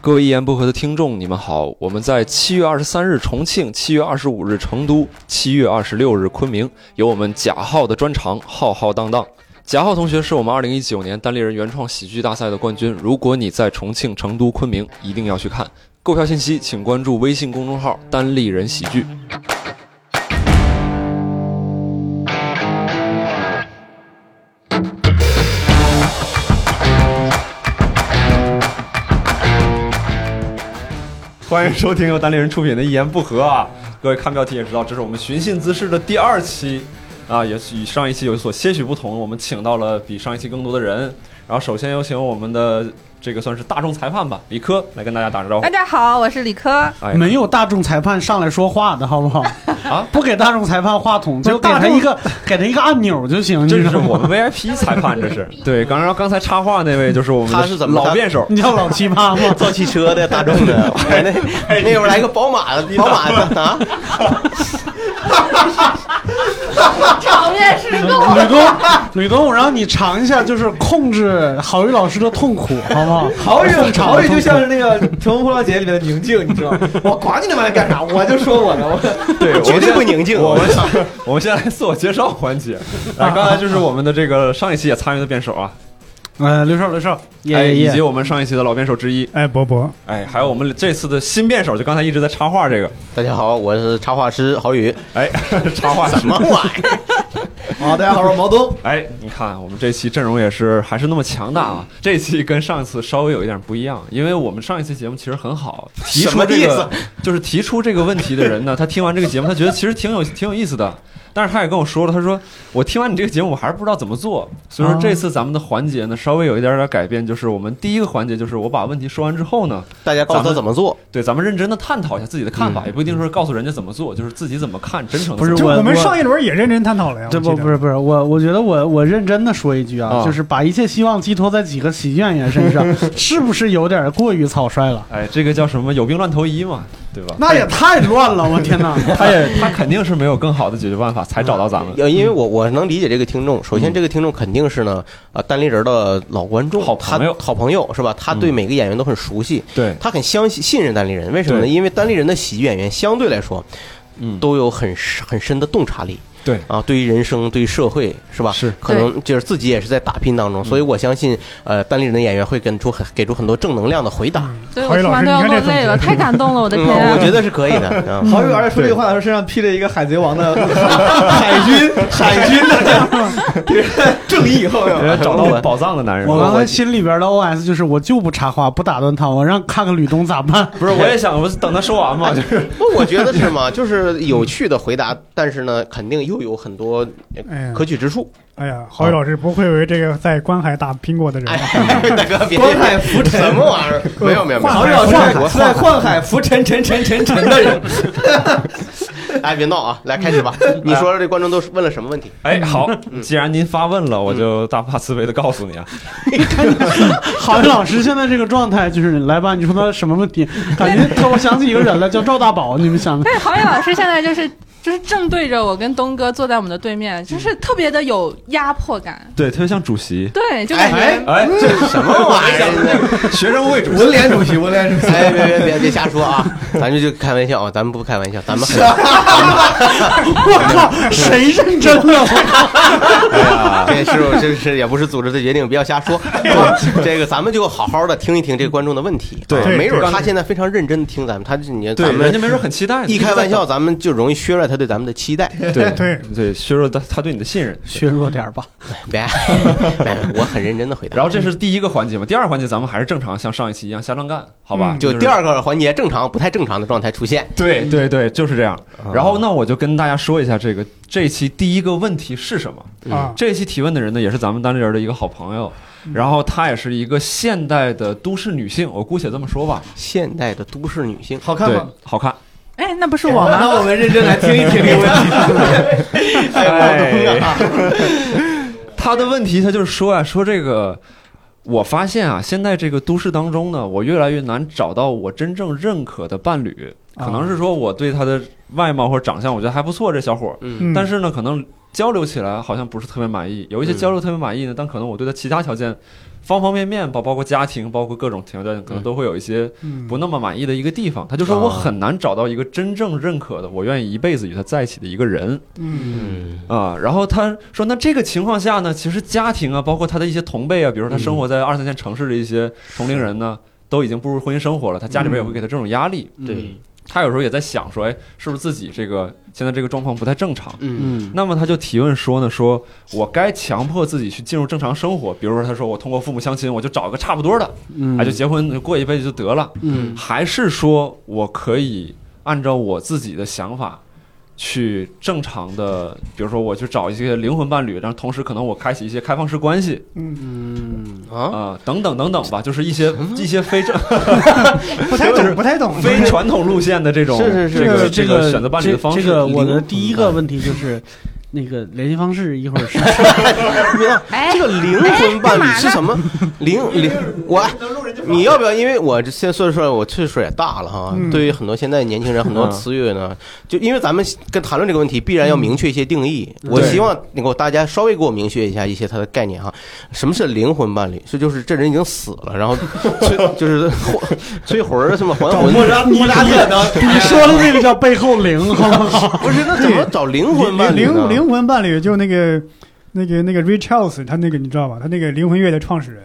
各位一言不合的听众，你们好！我们在七月二十三日重庆，七月二十五日成都，七月二十六日昆明有我们贾浩的专场，浩浩荡荡。贾浩同学是我们二零一九年单立人原创喜剧大赛的冠军。如果你在重庆、成都、昆明，一定要去看。购票信息请关注微信公众号“单立人喜剧”。欢迎收听由单立人出品的《一言不合》啊！各位看标题也知道，这是我们寻衅滋事的第二期啊，也与上一期有所些许不同。我们请到了比上一期更多的人。然后首先有请我们的这个算是大众裁判吧，李科来跟大家打个招呼大。家好，我是李科。哎，没有大众裁判上来说话的好不好？啊，不给大众裁判话筒，就给他一个给他一个按钮就行。这？是我们 VIP 裁判，这是 对。刚刚刚才插话那位就是我们的他是怎么老辩手，你叫老奇葩吗？造汽车的、大众的，哎那那会儿来个宝马的，宝马的啊，场面是够吕东，吕东，我让你尝一下，就是控制郝宇老师的痛苦，好不好？郝宇郝宇就像是那个《乘风破浪姐》里面的宁静，你知道吗？我管你他妈干啥，我就说我的。我对，我绝对不宁静。我们我们现在来自我介绍环节。啊，刚才就是我们的这个上一期也参与的辩手啊，呃，刘少，刘少，哎，耶耶耶！以及我们上一期的老辩手之一，哎，博博，哎，还有我们这次的新辩手，就刚才一直在插话这个，大家好，我是插画师郝宇。哎，插画什么玩意儿？好，大家好，我是毛东。哎，你看我们这期阵容也是还是那么强大啊！这期跟上一次稍微有一点不一样，因为我们上一期节目其实很好，提什出这个么意思就是提出这个问题的人呢，他听完这个节目，他觉得其实挺有挺有意思的。但是他也跟我说了，他说我听完你这个节目，我还是不知道怎么做。所以说这次咱们的环节呢，稍微有一点点改变，就是我们第一个环节就是我把问题说完之后呢，大家告诉他怎么做。对咱们认真的探讨一下自己的看法，也不一定说告诉人家怎么做，就是自己怎么看，真诚地怎么不是我们上一轮也认真探讨了呀。这我记得不不是不是我，我觉得我我认真的说一句啊，啊就是把一切希望寄托在几个喜剧演员身上，是不是有点过于草率了？哎，这个叫什么有病乱投医嘛，对吧？那也太乱了，我天哪！他也他肯定是没有更好的解决办法才找到咱们。呃，因为我我能理解这个听众。首先，这个听众肯定是呢，呃，单立人的老观众，好朋友好朋友是吧？他对嗯每个演员都很熟悉，对，他很相信信任单立人。为什么呢？因为单立人的喜剧演员相对来说嗯，都有很很深的洞察力。对啊，对于人生，对于社会，是吧？是可能就是自己也是在打拼当中，所以我相信，呃，单立人的演员会给出很给出很多正能量的回答。所以我听完都要落泪了，太感动了，我的嗯，天！啊我觉得是可以的。啊郝宇老师说这句话的时候，身上披着一个海贼王的 海军海军的这样 正义后要。找到宝藏的男人。我刚才心里边的 OS 就是我就不插话，不打断他，我让看看吕东咋办。不是，我也想，我等他说完嘛，就是不，我觉得是嘛，就是有趣的回答，但是呢，肯定又有很多可取之处。哎呀，郝宇老师不愧为这个在观海打拼过的人。哎，大哥，别观海浮沉什么玩意儿？没有没有没有，郝宇老师是在观海浮沉沉沉沉沉的人。哎，别闹啊！来开始吧。你说说这观众都是问了什么问题？哎，好，既然您发问了，我就大发慈悲的告诉你啊，郝宇老师现在这个状态就是，来吧，你说他什么问题？感觉他我想起一个人来，叫赵大宝，你们想？对，郝宇老师现在就是就是正对着我跟东哥坐在我们的对面，就是特别的有压迫感。对，特别像主席，对，就感觉、哎哎，这是什么玩意儿？学生会主席，文联主席，文联主席。哎，别别别别瞎说啊！咱就就开玩笑啊，咱们不开玩笑，咱们很 我靠，谁认真了？哎呀，这是这是也不是组织的决定，不要瞎说。这个咱们就好好的听一听这个观众的问题。对没准他现在非常认真的听咱们，他你对，咱们人家没准很期待呢，一开玩笑，咱们就容易削弱他对咱们的期待。对 对对，削弱他他对你的信任。削弱点吧。别，我很认真的回答。然后这是第一个环节嘛，第二个环节咱们还是正常，像上一期一样瞎乱干，好吧？就第二个环节，正常不太正常的状态出现。对对对，就是这样。啊然后那我就跟大家说一下这个这一期第一个问题是什么。啊，这一期提问的人呢，也是咱们单立人的一个好朋友，然后她也是一个现代的都市女性，我姑且这么说吧。现代的都市女性，好看吗？，好看。哎，那不是我吗？那我们认真来听一听这个问题。哎，他的问题，他就是说啊，说这个，我发现啊，现在这个都市当中呢，我越来越难找到我真正认可的伴侣。可能是说我对他的外貌或者长相，我觉得还不错，这小伙儿，嗯嗯但是呢，可能交流起来好像不是特别满意。有一些交流特别满意呢，但可能我对他其他条件方方面面，包包括家庭，包括各种条件，可能都会有一些嗯。不那么满意的一个地方。他就说我很难找到一个真正认可的，我愿意一辈子与他在一起的一个人嗯。嗯。啊。然后他说，那这个情况下呢，其实家庭啊，包括他的一些同辈啊，比如说他生活在二三线城市的一些同龄人呢，都已经步入婚姻生活了，他家里边也会给他这种压力。对，他有时候也在想说，哎，是不是自己这个现在这个状况不太正常？嗯。嗯。那么他就提问说呢，说我该强迫自己去进入正常生活，比如说他说我通过父母相亲，我就找个差不多的，嗯。哎，就结婚过一辈子就得了，嗯。还是说我可以按照我自己的想法去正常的，比如说我去找一些灵魂伴侣，然后同时可能我开启一些开放式关系嗯啊，啊、等等等等吧，就是一些一些非正 不太懂，不太懂。非传统路线的这种是是是这个这个选择伴侣的方式。这个我的第一个问题就是，那个联系方式一会儿是 哎这个灵魂伴侣是什么？灵灵，我你要不要？因为我这现在岁数，我岁数也大了哈。嗯对于很多现在年轻人，很多词语呢，就因为咱们跟谈论这个问题，必然要明确一些定义。我希望能够大家稍微给我明确一下一些它的概念哈。什么是灵魂伴侣？是就是这人已经死了，然后 催就是催魂儿什么还魂？扎莫扎特呢？你说的那个叫背后灵，好不好？不是，那怎么找灵魂伴侣灵呢？灵魂伴侣就那个那个那个 Ray Charles，他那个你知道吧？他那个灵魂乐的创始人，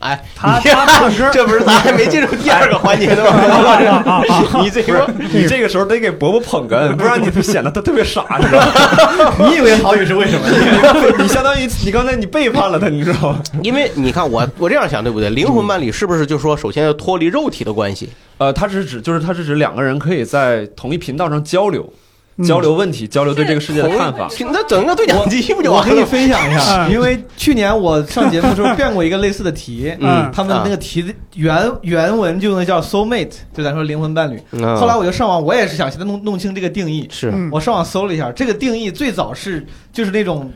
哎，他你他唱歌 这不是咱还没进入第二个环节呢吗？你这个你这个时候得给伯伯捧哏，不然你显得他特别傻，你知道吗？你以为郝宇是为什么？你相当于你刚才你背叛了他，你知道吗？因为你看我我这样想对不对？灵魂伴侣是不是就说首先要脱离肉体的关系？呃，它是指就是它是指两个人可以在同一频道上交流，嗯交流问题，交流对这个世界的看法。那整个对讲机不就我给你？分享一下，嗯因为去年我上节目的时候变过一个类似的题，嗯他们那个题的原原文就用的叫 soul mate，就咱说灵魂伴侣。嗯后来我就上网，我也是想现在弄弄清这个定义。是嗯我上网搜了一下，这个定义最早是就是那种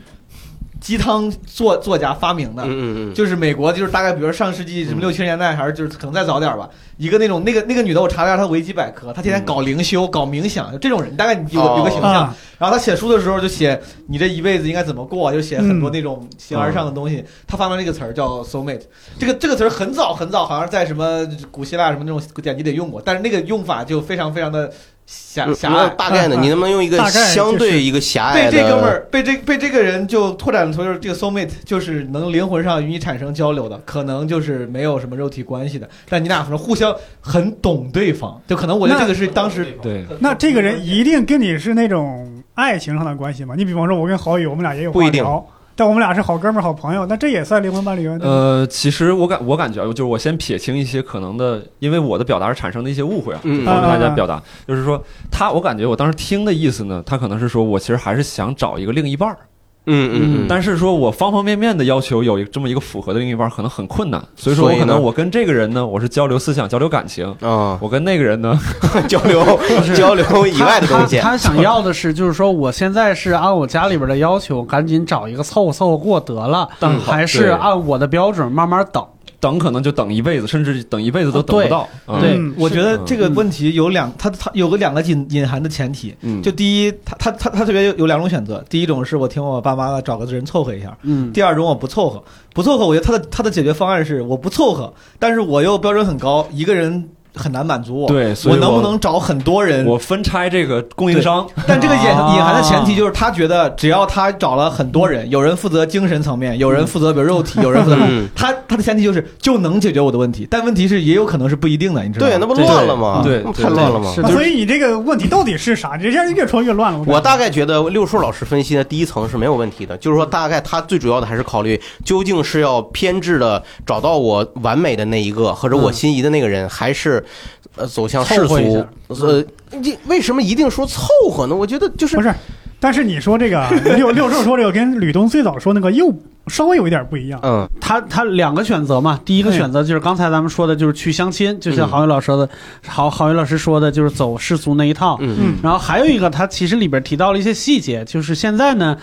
鸡汤作作家发明的，嗯嗯嗯，就是美国，就是大概比如说上世纪什么六七十年代，还是就是可能再早点吧。一个那种那个那个女的，我查了一下她维基百科，她天天搞灵修、搞冥想，就这种人，大概你有有个形象。啊，然后她写书的时候就写你这一辈子应该怎么过，就写很多那种形而上的东西。她发明了这个词儿叫 soul mate，这个这个词儿很早很早，好像在什么古希腊什么那种典籍里用过，但是那个用法就非常非常的狭狭隘。大概呢？你能不能用一个大概相对一个狭隘的？被这哥们儿被这被这个人就拓展出就是这个 soul mate，就是能灵魂上与你产生交流的，可能就是没有什么肉体关系的，但你俩可能互相很懂对方，就可能我觉得这个是当时对，那这个人一定跟你是那种爱情上的关系吗？你比方说，我跟郝宇，我们俩也有话不一定聊，但我们俩是好哥们儿、好朋友，那这也算灵魂伴侣吗？呃，其实我感我感觉啊，就是我先撇清一些可能的，因为我的表达而产生的一些误会啊，嗯方便大家啊表达。就是说，他我感觉我当时听的意思呢，他可能是说我其实还是想找一个另一半儿，嗯嗯嗯，但是说我方方面面的要求有这么一个符合的另一半，可能很困难。所以说我可能我跟这个人呢，我是交流思想、交流感情；啊，我跟那个人呢，交流 交流以外的东西。他，他想要的是，就是说，我现在是按我家里边的要求，赶紧找一个凑合凑合过得了，嗯还是按我的标准慢慢等？等可能就等一辈子，甚至等一辈子都等不到。嗯对嗯。我觉得这个问题有两，它它有个两个隐隐含的前提，嗯，就第一，他他他他这边有有两种选择，第一种是我听我爸妈的找个人凑合一下，嗯，第二种我不凑合，不凑合，我觉得他的他的解决方案是我不凑合，但是我又标准很高，一个人很难满足我，对，所以我能不能找很多人？我分拆这个供应商？但这个隐啊隐含的前提就是他觉得只要他找了很多人，有人负责精神层面，有人负责比如肉体，有人负责嗯，他他的前提就是就能解决我的问题，但问题是也有可能是不一定的，你知道吗？对，那不乱了吗？对那太乱了吗？所以你这个问题到底是啥？你这现在越说越乱了。我大概觉得六叔老师分析的第一层是没有问题的，就是说大概他最主要的还是考虑究竟是要偏执的找到我完美的那一个，或者我心仪的那个人，还是呃走向世俗？呃，你为什么一定说凑合呢？我觉得就是不是，但是你说这个 六六兽说这个跟吕东最早说那个又稍微有一点不一样。嗯他他两个选择嘛，第一个选择就是刚才咱们说的，就是去相亲，就像嗯郝宇老师说的，郝郝宇老师说的，就是走世俗那一套。嗯嗯然后还有一个，他其实里边提到了一些细节，就是现在呢，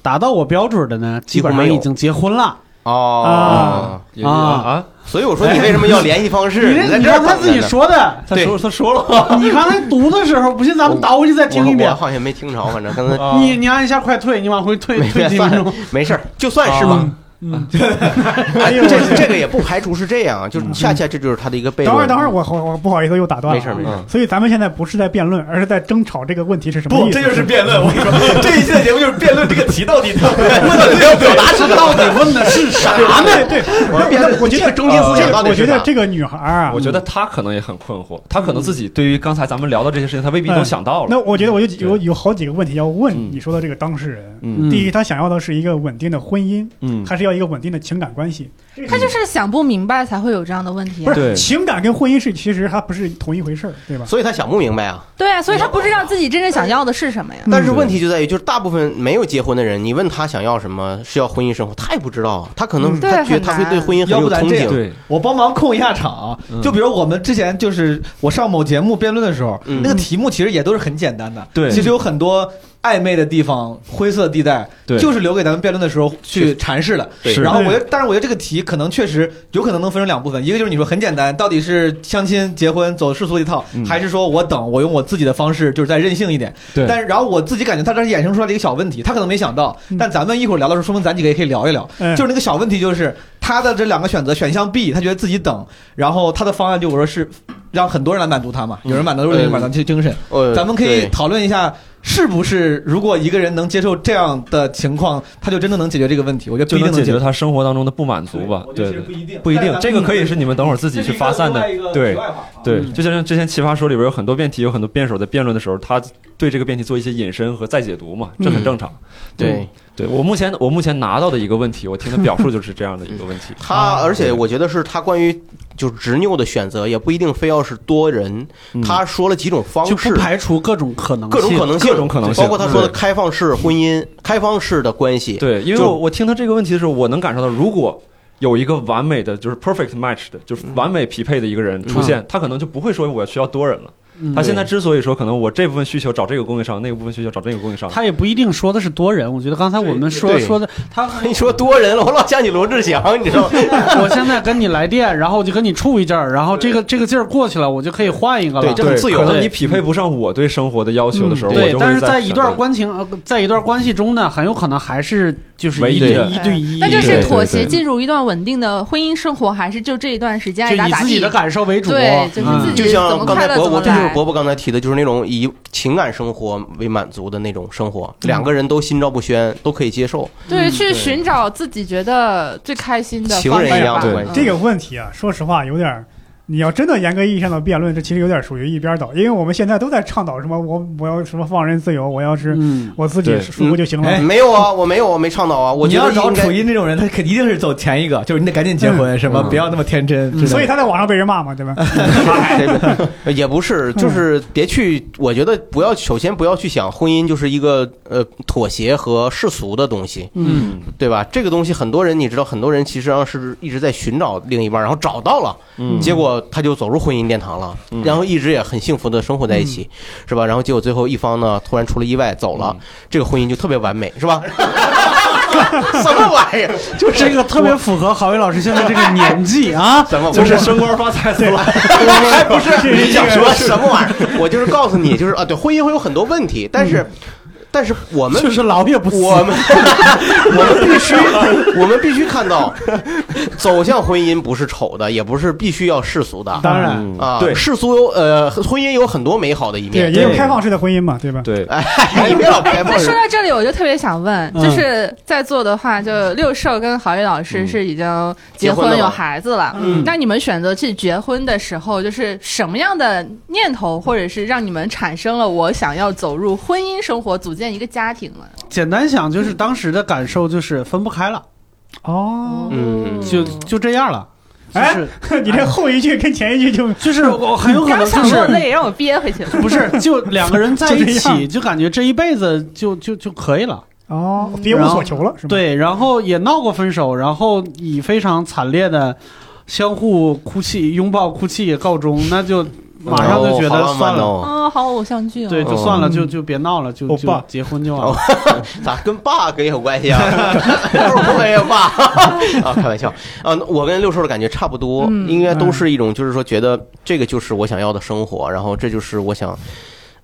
达到我标准的呢，基本上已经结婚了。哦，也啊啊，所以我说你为什么要联系方式？你这你在这儿刚才自己说的，对他说他说了？你刚才读的时候，不信咱们倒回去再听一遍我我。好像没听着，反正刚才啊你你按一下快退，你往回退没退几分钟。没事儿，就算是吧。嗯，哎，这这个也不排除是这样，就是恰恰这就是他的一个悖论。等会儿，等会儿，我我我不好意思又打断了。没事没事。嗯所以咱们现在不是在辩论，而是在争吵这个问题是什么不，意思。这就是辩论。我跟你说，这一期的节目就是辩论这个题到底问的要表达是到底问的是啥呢？对对，我觉得我觉得中心思想到底我觉？得这个女孩啊，我觉得她可能也很困惑，她可能自己对于刚才咱们聊的这些事情，她未必都想到了。那我觉得我有有有好几个问题要问嗯你说的这个当事人。嗯第一，她想要的是一个稳定的婚姻，嗯，还是要一个稳定的情感关系？他就是想不明白才会有这样的问题、啊。不是对 情感跟婚姻是其实它不是同一回事儿，对吧？所以他想不明白啊。对啊，所以他不知道自己真正想要的是什么呀。但是问题就在于，就是大部分没有结婚的人，你问他想要什么，是要婚姻生活，他也不知道啊。他可能嗯他觉得他会对婚姻很有憧憬。我帮忙控一下场。就比如我们之前就是我上某节目辩论的时候，嗯那个题目其实也都是很简单的，对其实有很多暧昧的地方、灰色地带，对。就是留给咱们辩论的时候去阐释的。是然后我觉得，但是我觉得这个题可能确实有可能能分成两部分，一个就是你说很简单，到底是相亲、结婚走世俗一套，嗯。还是说我等我用我自己的方式，就是再任性一点。对。但是然后我自己感觉他这衍生出来的一个小问题，他可能没想到嗯，但咱们一会儿聊的时候，说明咱几个也可以聊一聊。嗯就是那个小问题，就是他的这两个选择，选项 B，他觉得自己等，然后他的方案就我说是让很多人来满足他嘛，有人满足，有人满足这精神。呃，咱们可以讨论一下，是不是如果一个人能接受这样的情况，他就真的能解决这个问题？我觉得不就能解一定解决他生活当中的不满足吧？对对不一定，不一定这个可以是你们等会儿自己去发散的。对对，嗯就像之前《奇葩说》里边有很多辩题，有很多辩手在辩论的时候，他对这个辩题做一些引申和再解读嘛，这很正常。对对我目前我目前拿到的一个问题，我听他表述就是这样的一个问题。他，而且我觉得是他关于就是执拗的选择，也不一定非要是多人。嗯他说了几种方式就不，排除各种可能性，各种可能性，各种可能性包括他说的开放式婚姻、开放式的关系。对，因为我我听他这个问题的时候，我能感受到，如果有一个完美的，就是 perfect match 的，就是完美匹配的一个人出现，他可能就不会说我需要多人了。嗯他现在之所以说可能我这部分需求找这个供应商，那个部分需求找这个供应商，他也不一定说的是多人，我觉得刚才我们说说的，他你说多人了，我老想起罗志祥，你知道吗？我现在跟你来电，然后我就跟你处一阵儿，然后这个这个劲儿过去了，我就可以换一个了。对这很自由。可能你匹配不上我对生活的要求的时候，嗯对，但是在一段关情，呃在一段关系中呢，很有可能还是就是唯一一对一对一，那就是妥协进入一段稳定的婚姻生活，还是就这一段时间以自己的？感受为主。对就是嗯。自己就像怎么刚才伯伯，快乐怎么来这就是伯伯刚才提的，就是那种以情感生活为满足的那种生活，两个人都心照不宣，都可以接受。对，去寻找自己觉得最开心的情方式吧对人一样的关系。这个问题啊，说实话有点儿。你要真的严格意义上的辩论，这其实有点属于一边倒，因为我们现在都在倡导什么我我要什么放任自由，我要是嗯，我自己舒服就行了。哎没有啊，我没有，我没倡导啊。我你要找觉得应该楚音这种人，他肯一定是走前一个，就是你得赶紧结婚，什么嗯不要那么天真。所以他在网上被人骂嘛，对吧？也不是，就是别去。我觉得不要，首先不要去想婚姻就是一个呃妥协和世俗的东西，嗯，对吧？这个东西很多人你知道，很多人其实上是一直在寻找另一半，然后找到了，嗯结果他就走入婚姻殿堂了，嗯然后一直也很幸福的生活在一起，是吧？然后结果最后一方呢突然出了意外走了，这个婚姻就特别完美，是吧？什么玩意儿？就是这个特别符合郝伟老师现在这个年纪啊。怎么就是升官发财死了。还 不是 你想说什么玩意儿？我就是告诉你，就是啊，对，婚姻会有很多问题，但是，但是我们就是老也不死我们 我们必须我们必须看到，走向婚姻不是丑的，也不是必须要世俗的。当然，嗯啊。对。世俗有呃，婚姻有很多美好的一面。对，面。也有开放式的婚姻嘛，对吧？对，哎，你别老开放那说到这里，我就特别想问，嗯。就是在座的话，就六兽跟郝宇老师是已经结婚有孩子了，嗯。那你们选择去结婚的时候，就是什么样的念头，或者是让你们产生了我想要走入婚姻生活、组建一个家庭了？简单想就是当时的感受就是分不开了，哦，嗯就就这样了。就哎是 你这后一句跟前一句就就是我很有可能就是想落泪，让我憋回去了。不是就两个人在一起，就感觉这一辈子就就就可以了。哦，别无所求了，是吧？，对，然后也闹过分手，然后以非常惨烈的相互哭泣、拥抱、哭泣告终，那就马上就觉得算了。啊好偶像剧哦。对，就算了，嗯就就别闹了，就就结婚就完了。咋跟 bug 也有关系啊？我也 bug 啊，开玩笑啊。我跟六叔的感觉差不多，嗯应该都是一种，就是说觉得这个就是我想要的生活，然后这就是我想。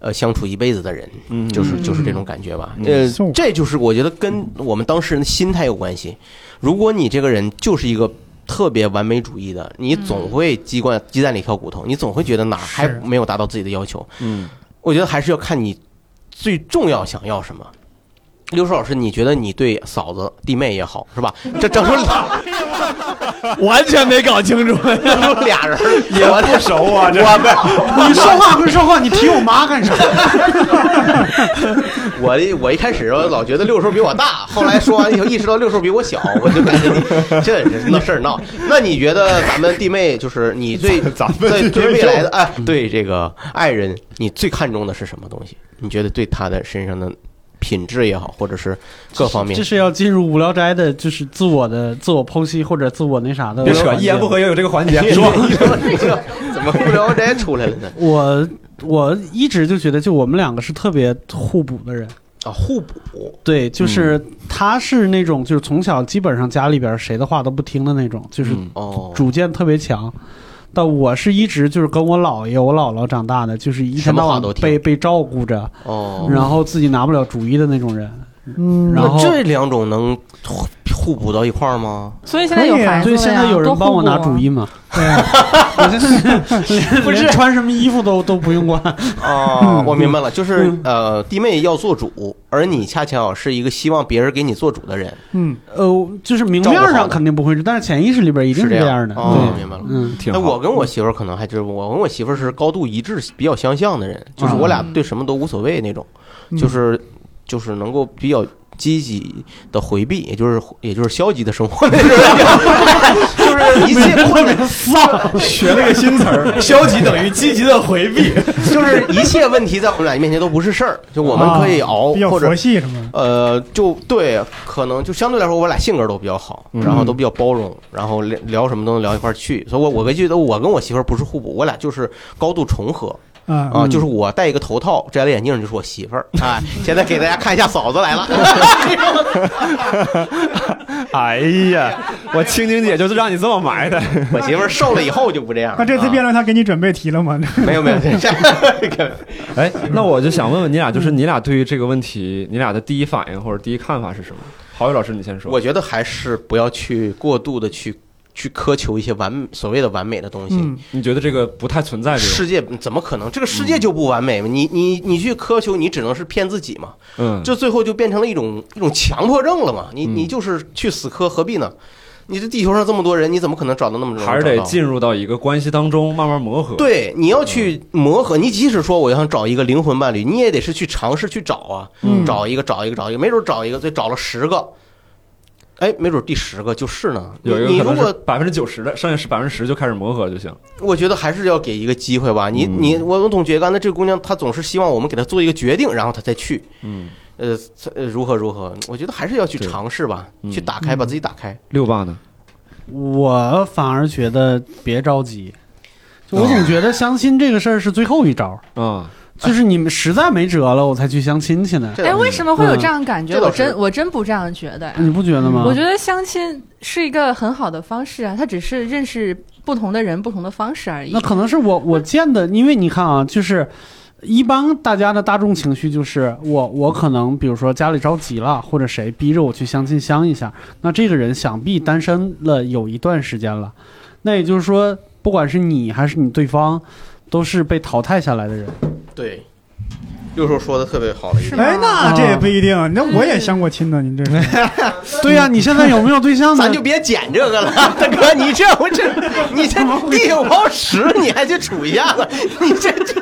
呃相处一辈子的人，嗯就是嗯就是这种感觉吧。嗯呃，这就是我觉得跟我们当事人的心态有关系。如果你这个人就是一个特别完美主义的，你总会鸡冠鸡蛋里挑骨头，你总会觉得哪儿还没有达到自己的要求。嗯我觉得还是要看你最重要想要什么。刘叔老师，你觉得你对嫂子、弟妹也好，是吧？这整出俩 完全没搞清楚。整出俩人儿，也不熟啊！这我不 你说话归说话，你提我妈干啥？我我一开始我老觉得六叔比我大，后来说完以后意识到六叔比我小，我就感觉你这是闹事儿闹。那你觉得咱们弟妹就是你最咱对对未来的哎，对这个爱人，你最看重的是什么东西？你觉得对他的身上的品质也好，或者是各方面这，是要进入无聊斋的，就是自我的自我剖析或者自我那啥的。别扯，一言不合也有这个环节。说这个怎么无聊斋出来了呢？我我一直就觉得，就我们两个是特别互补的人。啊，互补，对，就是他是那种，就是从小基本上家里边谁的话都不听的那种，就是主见特别强。但我是一直就是跟我姥爷、我姥姥长大的，就是一天到晚被被照顾着，哦，然后自己拿不了主意的那种人。嗯，然后那这两种能互互补到一块儿吗？所以现在有孩子对，了呀现在有人多帮我拿主意嘛？对，我现在连 不是。连穿什么衣服都都不用管。哦，我明白了，就是呃，弟妹要做主，而你恰巧是一个希望别人给你做主的人，嗯，呃，就是明面上肯定不会是，但是潜意识里边一定是这这样的。哦，对，明白了。嗯，那挺好。我跟我媳妇儿可能还就是我跟我媳妇儿是高度一致、比较相像的人，就是我俩对什么都无所谓那种，嗯就是就是能够比较积极的回避，也就是也就是消极的生活那种人，就是一切困难，学了个新词儿，消极等于积极的回避。就是一切问题在我们俩面前都不是事儿，就我们可以熬，比较或者？呃，就对，可能就相对来说，我俩性格都比较好，嗯然后都比较包容，然后聊聊什么都能聊一块儿去。所以我，我觉得我跟我媳妇儿不是互补，我俩就是高度重合啊啊。就是我戴一个头套，摘了眼镜就是我媳妇儿。哎，现在给大家看一下嫂子来了，哎呀，我青青姐就是让你这么埋的。我媳妇儿瘦了以后就不这样。那这次啊辩论他给你准备题了吗？没有没有，哎，那我就想问问你俩，就是你俩对于这个问题，你俩的第一反应或者第一看法是什么？郝宇老师，你先说。我觉得还是不要去过度的去去苛求一些完所谓的完美的东西。嗯，你觉得这个不太存在这种？世界怎么可能？这个世界就不完美吗？你你你去苛求，你只能是骗自己嘛。嗯，这最后就变成了一种一种强迫症了嘛？你嗯你就是去死磕，何必呢？你这地球上这么多人，你怎么可能找到那么多人？还是得进入到一个关系当中，慢慢磨合。，对，你要去磨合。你即使说我想找一个灵魂伴侣，你也得是去尝试去找啊，嗯找一个，找一个，找一个，没准找一个，再找了十个，哎，没准第十个就是呢。你有一个你如果百分之九十的，剩下是百分之十就开始磨合就行。我觉得还是要给一个机会吧。你嗯你我我总觉得刚才这个姑娘她总是希望我们给她做一个决定，然后她再去。嗯，呃呃如何如何？我觉得还是要去尝试吧，嗯去打开，把自己打开。六爸呢？我反而觉得别着急。就我总觉得相亲这个事儿是最后一招，啊，就是你们实在没辙了，我才去相亲去呢。哎，为什么会有这样感觉？我真我真不这样觉得呀。你不觉得吗？我觉得相亲是一个很好的方式啊，它只是认识不同的人、不同的方式而已那。可能是我我见的，因为你看啊，就是一般大家的大众情绪就是我我可能比如说家里着急了，或者谁逼着我去相亲相一下，那这个人想必单身了有一段时间了，那也就是说，不管是你还是你对方，都是被淘汰下来的人。对，六叔说的特别好的一哎，那这也不一定。那我也相过亲呢，你这是。对呀、你现在有没有对象呢？咱就别捡这个了，大哥，你这我这你这地有泡屎，你还去杵一下子，你这这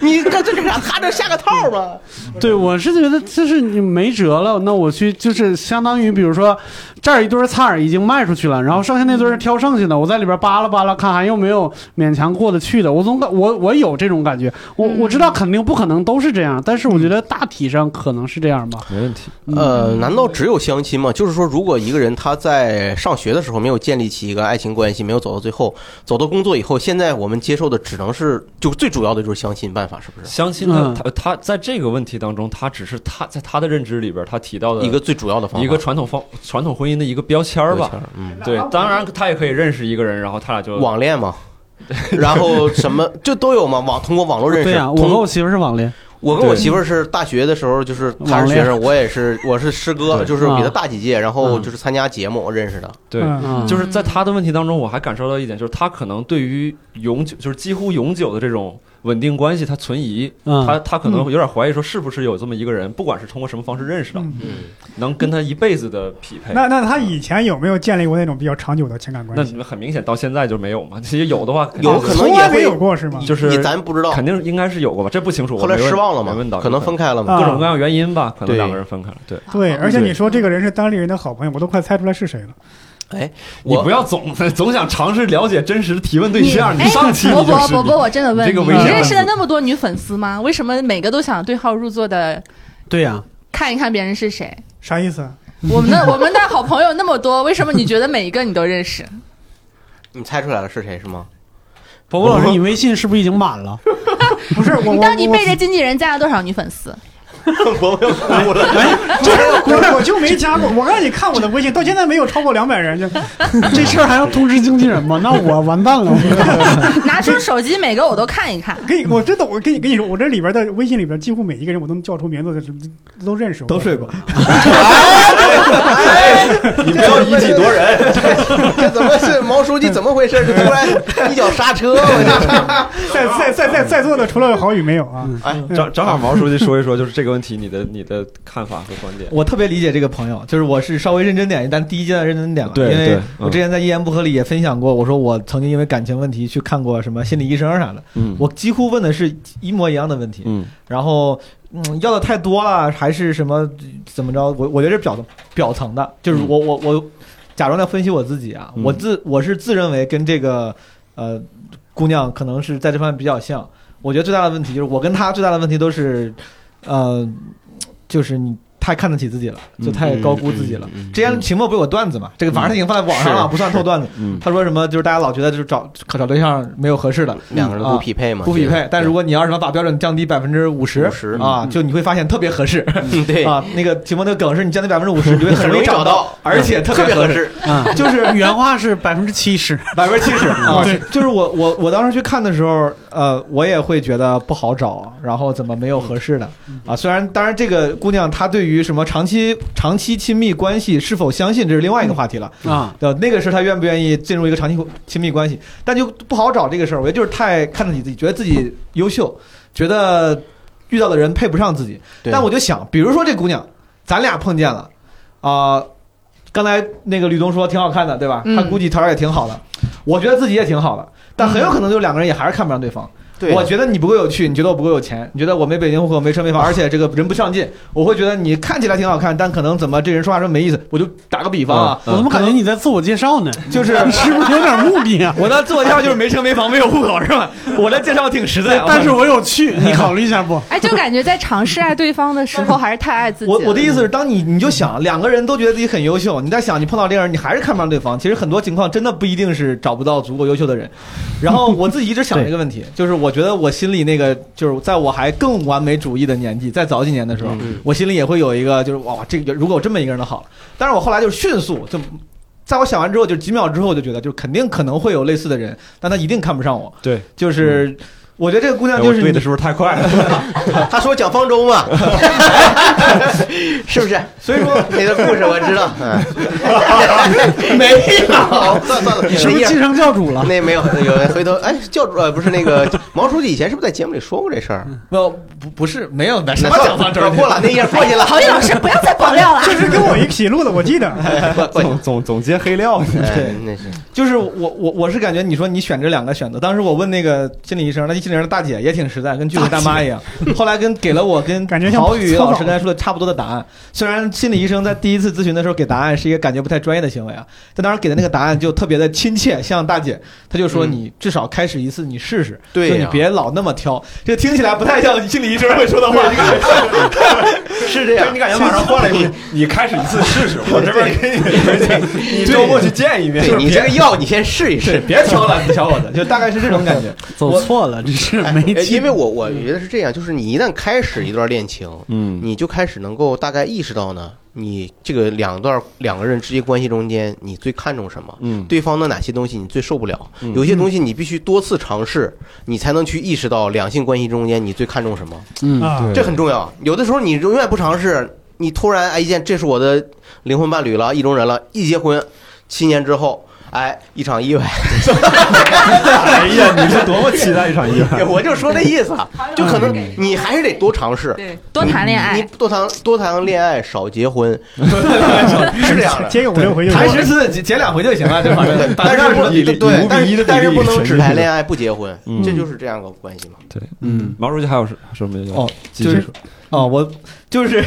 你这这干啥？他这下个套吧？对，我是觉得就是你没辙了，那我去就是相当于，比如说这儿一堆菜儿已经卖出去了，然后剩下那堆儿挑剩下的，我在里边扒拉扒拉，看还有没有勉强过得去的。我总感我我有这种感觉，我我知道肯定不可能都是这样，但是我觉得大体上可能是这样吧。没问题。呃，难道只有相亲吗？就是说，如果一个人他在上学的时候没有建立起一个爱情关系，没有走到最后，走到工作以后，现在我们接受的只能是就最主要的就是相亲办法，是不是？相亲他嗯。他他在这个问题当中，他只是他在他的认知里边，他提到的一个最主要的方法，一个传统方传统婚姻的一个标签儿吧。嗯，对，当然他也可以认识一个人，然后他俩就网恋嘛，然后什么就都有嘛，网通过网络认识，对呀、我通和我媳妇是网恋，我跟我媳妇儿是大学的时候，就是她是学生，我也是，我是师哥，就是比她啊大几届，然后嗯。就是参加节目认识的。对，就是在他的问题当中，我还感受到一点，就是他可能对于永久，就是几乎永久的这种稳定关系，他存疑，嗯他他可能有点怀疑说，是不是有这么一个人，不管是通过什么方式认识的，能跟他一辈子的匹配。那那他以前有没有建立过那种比较长久的情感那关系？那很明显到现在就没有嘛。其实有的话，有可能也会有过是吗？就是咱不知道，肯定应该是有过吧，这不清楚。后来失望了嘛没问到，，可能分开了啊嘛。各种各样原因吧，可能两个人分开了。对，对，而且你说这个人是当地人的好朋友，我都快猜出来是谁了。哎，你不要总 总想尝试了解真实的提问对象，你哎上期伯你就是伯伯伯，我真的问你认识了那么多女粉丝吗？为什么每个都想对号入座的对呀，看一看别人是谁？啥意思？我们的我们的好朋友那么多，为什么你觉得每一个你都认识？你猜出来了是谁是吗？伯伯老师，你微信是不是已经满了？不是我，你我我到底背着经纪人加了多少女粉丝？我没有哭了，我我就没加过，我让你看我的微信，到现在没有超过两百人，就 这事儿还要通知经纪人吗？那我完蛋了。拿出手机，每个我都看一看。给你我真的我跟你跟你说，我这里边的微信里边几乎每一个人我都能叫出名字的，都认识我，都睡过。你不要一己夺人。这怎么是毛书记？怎么回事？这突然一脚刹车，我在在在在在座的除了郝宇没有啊。这哎，正正好毛书记说一说，就是这个问题，你的你的看法和观点。我特别理解这个朋友，就是我是稍微认真点，但第一阶段认真点了，对因为我之前在一言不合里也分享过，我说我曾经因为感情问题去看过什么心理医生啥的，嗯。我几乎问的是一模一样的问题，嗯。然后嗯要的太多了，还是什么怎么着？我我觉得是表层表层的，就是我我我假装在分析我自己啊，嗯。我自我是自认为跟这个呃姑娘可能是在这方面比较像，我觉得最大的问题就是我跟她最大的问题都是呃就是你太看得起自己了，就太高估自己了。之前秦墨不有个段子嘛，这个反正他已经放在网上了，不算透段子。嗯他说什么？就是大家老觉得就是找找对象没有合适的，两个人不匹配嘛，不匹配。但如果你要是能把标准降低百分之五十啊，就你会发现特别合适 嗯对，啊。那个秦墨那个梗是你降低百分之五十，你会很容易找到，而且特别合适。特别合适。嗯，就是原话是百分之七十。百分之七十啊对，就是我我我当时去看的时候，呃，我也会觉得不好找，然后怎么没有合适的啊？虽然当然这个姑娘她对于什么长期长期亲密关系是否相信，这是另外一个话题了。啊，对，那个是她愿不愿意进入一个长期亲密关系，但就不好找这个事儿。我觉得就是太看得起自己，觉得自己优秀，觉得遇到的人配不上自己。但我就想，比如说这姑娘，咱俩碰见了，啊、刚才那个吕东说挺好看的，对吧？嗯他估计条件也挺好的，我觉得自己也挺好的，但很有可能就两个人也还是看不上对方。对，我觉得你不够有趣，你觉得我不够有钱，你觉得我没北京户口，没车没房，而且这个人不上进，我会觉得你看起来挺好看，但可能怎么这人说话这么没意思。我就打个比方啊，我怎么感觉你在自我介绍呢？就是你 是不是有点目的啊？我的自我介绍就是没车没房没有户口是吧？我的介绍挺实在，但是我有趣，你考虑一下不？哎，就感觉在尝试爱对方的时候，还是太爱自己。我我的意思是，当你你就想两个人都觉得自己很优秀，你在想你碰到这个人，你还是看不上对方。其实很多情况真的不一定是找不到足够优秀的人。然后我自己一直想这个问题，就是我觉得我心里那个，就是在我还更完美主义的年纪，在早几年的时候，嗯我心里也会有一个，就是哇，这个如果有这么一个人就好了。但是我后来就迅速就。在我想完之后，就几秒之后，我就觉得，就肯定可能会有类似的人，但他一定看不上我。对，就是，我觉得这个姑娘就是哎对的是不是太快了？他说讲方舟嘛，是不是？所以说你的故事我知道，嗯，没有，算算了，是不是继承教主了？那没有，有人回头哎，教主呃不是那个毛书记以前是不是在节目里说过这事儿？不不不是没有什那么讲方舟过了那页过去了，郝宇老师不要再爆料了。这是跟我一起录的，我记得。总总总结黑料，对，那是就是我我我是感觉你说你选这两个选择，当时我问那个心理医生，那心理医生的大姐也挺实在，跟剧组大妈一样。后来跟给了我跟感觉像郝宇老师刚才说的差不多的答案。虽然心理医生在第一次咨询的时候给答案是一个感觉不太专业的行为啊，但当时给的那个答案就特别的亲切，像大姐，她就说嗯你至少开始一次你试试，对你别老那么挑。这听起来不太像心理医生会说的话。是这样，你感觉马上换了一，你开始一次试试，我这边给你，你周末去见一面。对你这个药你先试一，试。别挑了，你小伙子，就大概是这种感觉。走错了，这是没因为我我觉得是这样，就是你一旦开始一段恋情，嗯你就开始能够大概意识到呢，你这个两段两个人之间关系中间，你最看重什么？嗯，对方的哪些东西你最受不了？嗯有些东西你必须多次尝试，你才能去意识到两性关系中间你最看重什么。嗯这很重要。有的时候你永远不尝试，你突然哎一见这是我的灵魂伴侣了，意中人了，一结婚，七年之后。哎，一场意外，哎呀，你是多么期待一场意外？我就说这意思啊，就可能你还是得多尝试，对，多谈恋你爱。多谈多谈恋爱，少结婚，是这样的。接个五六回就谈十次结结两回就行了，这反正但是不以以对五，比一的比例但是但是不能只谈恋爱不结婚嗯，这就是这样个关系嘛。对嗯毛书记还有什什么要哦就是继续说？哦，我就是，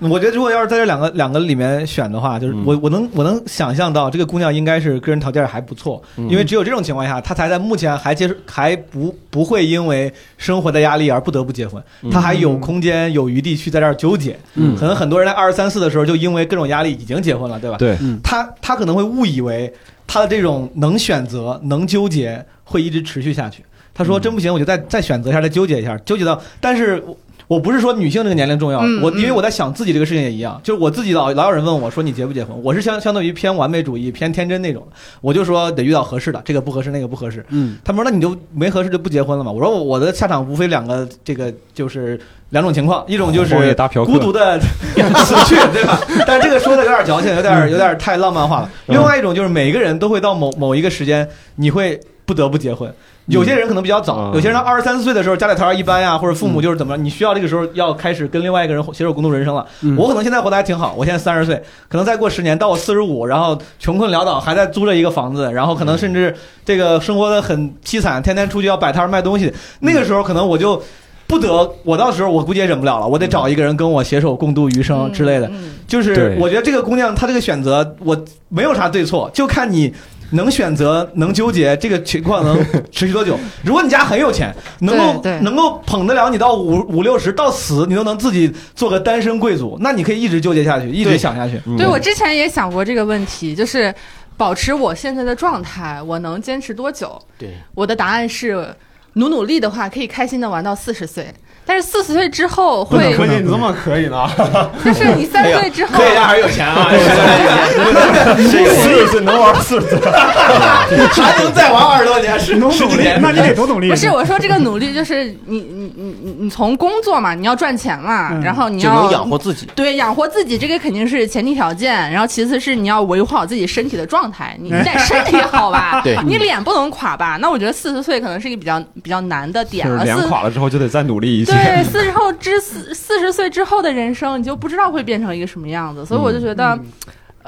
我觉得如果要是在这两个两个里面选的话，就是嗯我我能我能想象到这个姑娘应该是个人条件还不错，嗯因为只有这种情况下，她才在目前还接受还不不会因为生活的压力而不得不结婚，她还有空间有余地去在这儿纠结。嗯可能很多人在二十三四的时候就因为各种压力已经结婚了，对吧？对，她她可能会误以为她的这种能选择、能纠结会一直持续下去。他说：“嗯真不行，我就再再选择一下，再纠结一下，纠结到。但是我我不是说女性这个年龄重要，我因为我在想自己这个事情也一样，就是我自己老老有人问我说你结不结婚，我是相相当于偏完美主义、偏天真那种，我就说得遇到合适的，这个不合适，那个不合适。嗯他们说那你就没合适就不结婚了嘛？我说我我的下场无非两个，这个就是两种情况，一种就是孤独的死去，对吧？但是这个说的有点矫情，有点有点太浪漫化了。嗯另外一种就是每个人都会到某某一个时间，你会不得不结婚。有些人可能比较早，嗯有些人二十三四岁的时候家里条件一般呀，或者父母就是怎么，你需要这个时候要开始跟另外一个人携手共度人生了。嗯我可能现在活得还挺好，我现在三十岁，可能再过十年到我四十五，然后穷困潦倒，还在租着一个房子，然后可能甚至这个生活的很凄惨，天天出去要摆摊卖东西，那个时候可能我就。不得，我到时候我估计也忍不了了，我得找一个人跟我携手共度余生之类的。嗯就是我觉得这个姑娘她这个选择，我没有啥对错，就看你能选择、能纠结，这个情况能持续多久。如果你家很有钱，能够能够捧得了你到五五六十到死，你都能自己做个单身贵族，那你可以一直纠结下去，一直想下去。嗯对我之前也想过这个问题，就是保持我现在的状态，我能坚持多久？对，我的答案是，努努力的话，可以开心的玩到四十岁。但是四十岁之后会，计你这么可以呢？就是你三十岁之后，科学家还是有钱啊，四十岁能玩四十岁，还能再玩二十多年，是努努力，那你得多努力。不是我说这个努力，就是你你你你你从工作嘛，你要赚钱嘛，嗯然后你要养活自己。对养活自己，这个肯定是前提条件。然后其次是你要维护好自己身体的状态，你你得身体好吧，对你脸不能垮吧？那我觉得四十岁可能是一个比较比较难的点了。就是脸四垮了之后就得再努力一些。对，四十后之四四十岁之后的人生，你就不知道会变成一个什么样子，所以我就觉得。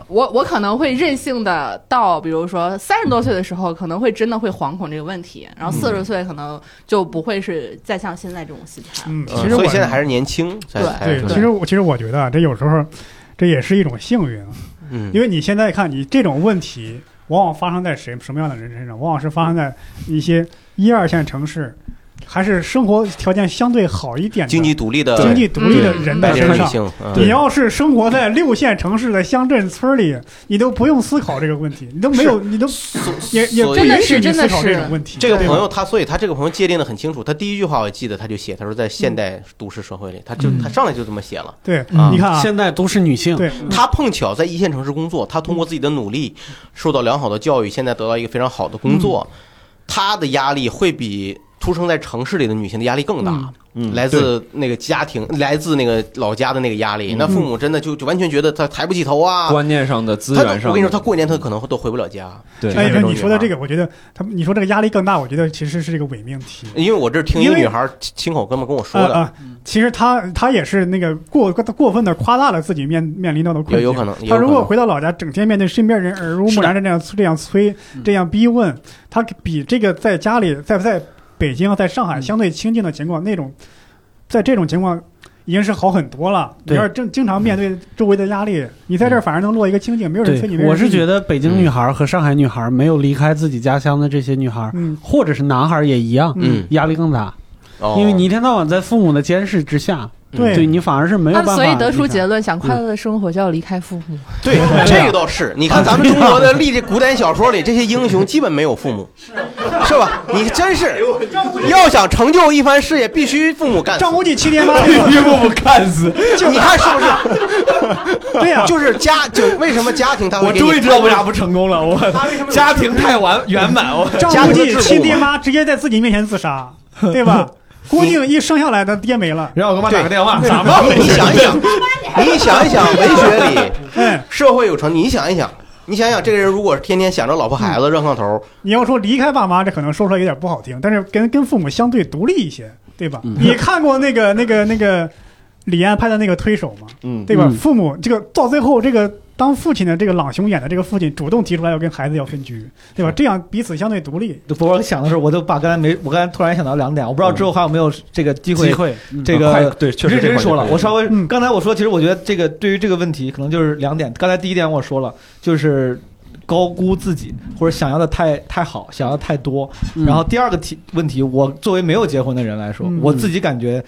我我可能会任性的到，比如说三十多岁的时候，可能会真的会惶恐这个问题，然后四十岁可能就不会是再像现在这种心态。嗯，嗯其实我所以现在还是年轻，对对，其实我其实我觉得啊这有时候这也是一种幸运啊，嗯，因为你现在看你这种问题，往往发生在谁什么样的人身上？往往是发生在一些一二线城市，还是生活条件相对好一点的经济独立的经济独立的人的白领身上。嗯你要是生活在六线城市的乡镇村里，你都不用思考这个问题，你都没有，你都也也不所以真的允许你是真的思考这是种问题。这个朋友他，所以他这个朋友界定的很清楚。他第一句话我记得，他就写，他说在现代都市社会里，他就嗯他上来就这么写了。对，啊你看啊，现代都市女性，对，他碰巧在一线城市工作，她通过自己的努力，受到良好的教育，现在得到一个非常好的工作，他的压力会比出生在城市里的女性的压力更大。嗯嗯，来自那个家庭，来自那个老家的那个压力，那父母真的就就完全觉得他抬不起头啊。观念上的、资他源上的，我跟你说，他过年他可能都回不了家，对哎，你说的这个，我觉得他你说这个压力更大，我觉得其实是这个伪命题。因为我这是听一个女孩亲口跟我跟我说的，啊啊，其实他他也是那个过过分的夸大了自己面面临到的困境。有可能。也他如果回到老家，整天面对身边人耳濡目染的这样这样催、这样逼问，他比这个在家里在不在北京、在上海嗯。相对清静的情况，那种在这种情况已经是好很多了。你对要是正经常面对周围的压力，你在这儿反而能落一个清静，没有人催你。我是觉得北京女孩和上海女孩没有离开自己家乡的这些女孩，嗯。或者是男孩也一样，嗯。压力更大，哦。因为你一天到晚在父母的监视之下，对对你反而是没有办法。那所以得出结论，想快乐的生活就要离开父母。对，这个倒是。你看咱们中国的历这古典小说里，这些英雄基本没有父母，是吧？你真是要想成就一番事业，必须父母干死。张无忌七爹妈，父母干死。你看是不是？对呀，就是家，就为什么家庭他会我终于知道为啥不成功了，我家庭太完圆满，我张无忌亲爹妈直接在自己面前自杀，对吧？郭靖一生下来，他爹没了，让我给我妈打个电话，咋办？你想一想，你想一想，文学里哎，社会有成，你想一想，你想想，这个人如果天天想着老婆孩子热炕头，你要说离开爸妈，这可能说出来有点不好听，但是跟跟父母相对独立一些，对吧？嗯。你看过那个那个那个李安拍的那个推手吗？嗯，对吧？嗯。父母这个到最后，这个当父亲的这个朗雄演的这个父亲主动提出来要跟孩子要分居，对吧？这样彼此相对独立。我想的时候，我都把刚才没，我刚才突然想到两点，我不知道之后还有没有这个机会机会，嗯这个对，确实真说了，我稍微嗯刚才我说，其实我觉得这个对于这个问题，可能就是两点。刚才第一点我说了，就是高估自己或者想要的太太好，想要太多。嗯然后第二个题问题，我作为没有结婚的人来说，嗯我自己感觉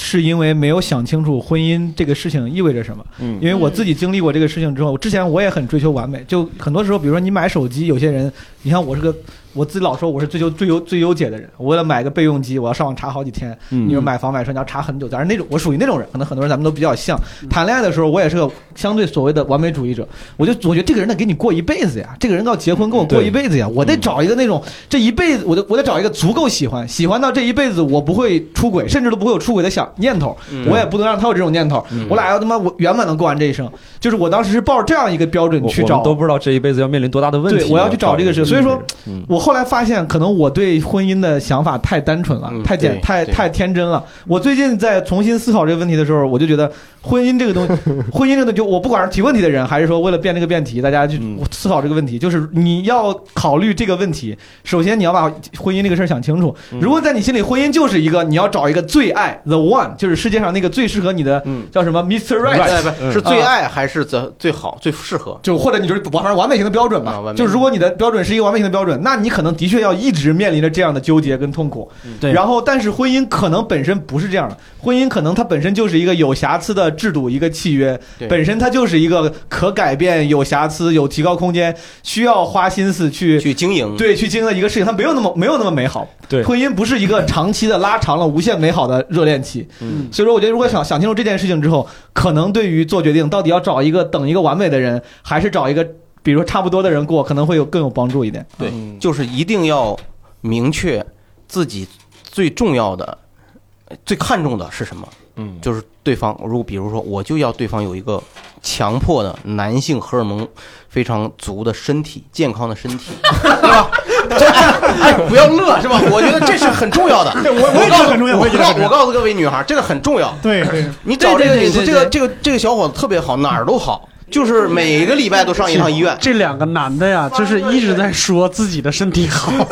是因为没有想清楚婚姻这个事情意味着什么。嗯因为我自己经历过这个事情之后，之前我也很追求完美，就很多时候，比如说你买手机，有些人，你看我是个。我自己老说我是追求最优最优解的人，我为了买个备用机，我要上网查好几天。嗯你说买房买车，你要查很久，但是那种我属于那种人，可能很多人咱们都比较像。谈恋爱的时候，我也是个相对所谓的完美主义者，我就我觉得这个人得给你过一辈子呀，这个人要结婚跟我过一辈子呀，我得找一个那种这一辈子，我得我得找一个足够喜欢，喜欢到这一辈子我不会出轨，甚至都不会有出轨的想念头，嗯我也不能让他有这种念头，嗯我俩要他妈我圆满的过完这一生。就是我当时是抱着这样一个标准去找都不知道这一辈子要面临多大的问题。对我要去找这个事所以说，嗯我后来发现，可能我对婚姻的想法太单纯了，嗯太简太太天真了。我最近在重新思考这个问题的时候，我就觉得婚姻这个东西，婚姻这个东西，就我不管是提问题的人，还是说为了辩这个辩题，大家去嗯思考这个问题，就是你要考虑这个问题。首先，你要把婚姻这个事儿想清楚。嗯如果在你心里，婚姻就是一个你要找一个最爱 the one，就是世界上那个最适合你的嗯叫什么 Mr. Right，是最爱还是最最好最适合？就或者你就是完反正完美型的标准嘛啊完，美就如果你的标准是一个完美性的标准，那你可能的确要一直面临着这样的纠结跟痛苦。对，然后，但是婚姻可能本身不是这样的，婚姻可能它本身就是一个有瑕疵的制度，一个契约，对。本身它就是一个可改变、有瑕疵、有提高空间，需要花心思去去经营，对去经营的一个事情，它没有那么没有那么美好。对。婚姻不是一个长期的拉长了无限美好的热恋期。嗯。所以说，我觉得如果想想清楚这件事情之后，可能对于做决定到底要找一个等一个完美的人，还是找一个比如说差不多的人过，可能会有更有帮助一点。对嗯就是一定要明确自己最重要的、呃最看重的是什么。嗯，就是对方，如果比如说，我就要对方有一个强迫的男性荷尔蒙非常足的身体，健康的身体，对吧？这哎，不要乐是吧？我觉得这是很重要的。对我我也觉得很重要，我我。告我告诉各位女孩，这个很重要。对对，你找这个对对对对这个这个这个小伙子特别好，哪儿都好，就是每个礼拜都上一趟医院。这两个男的呀，就是一直在说自己的身体好，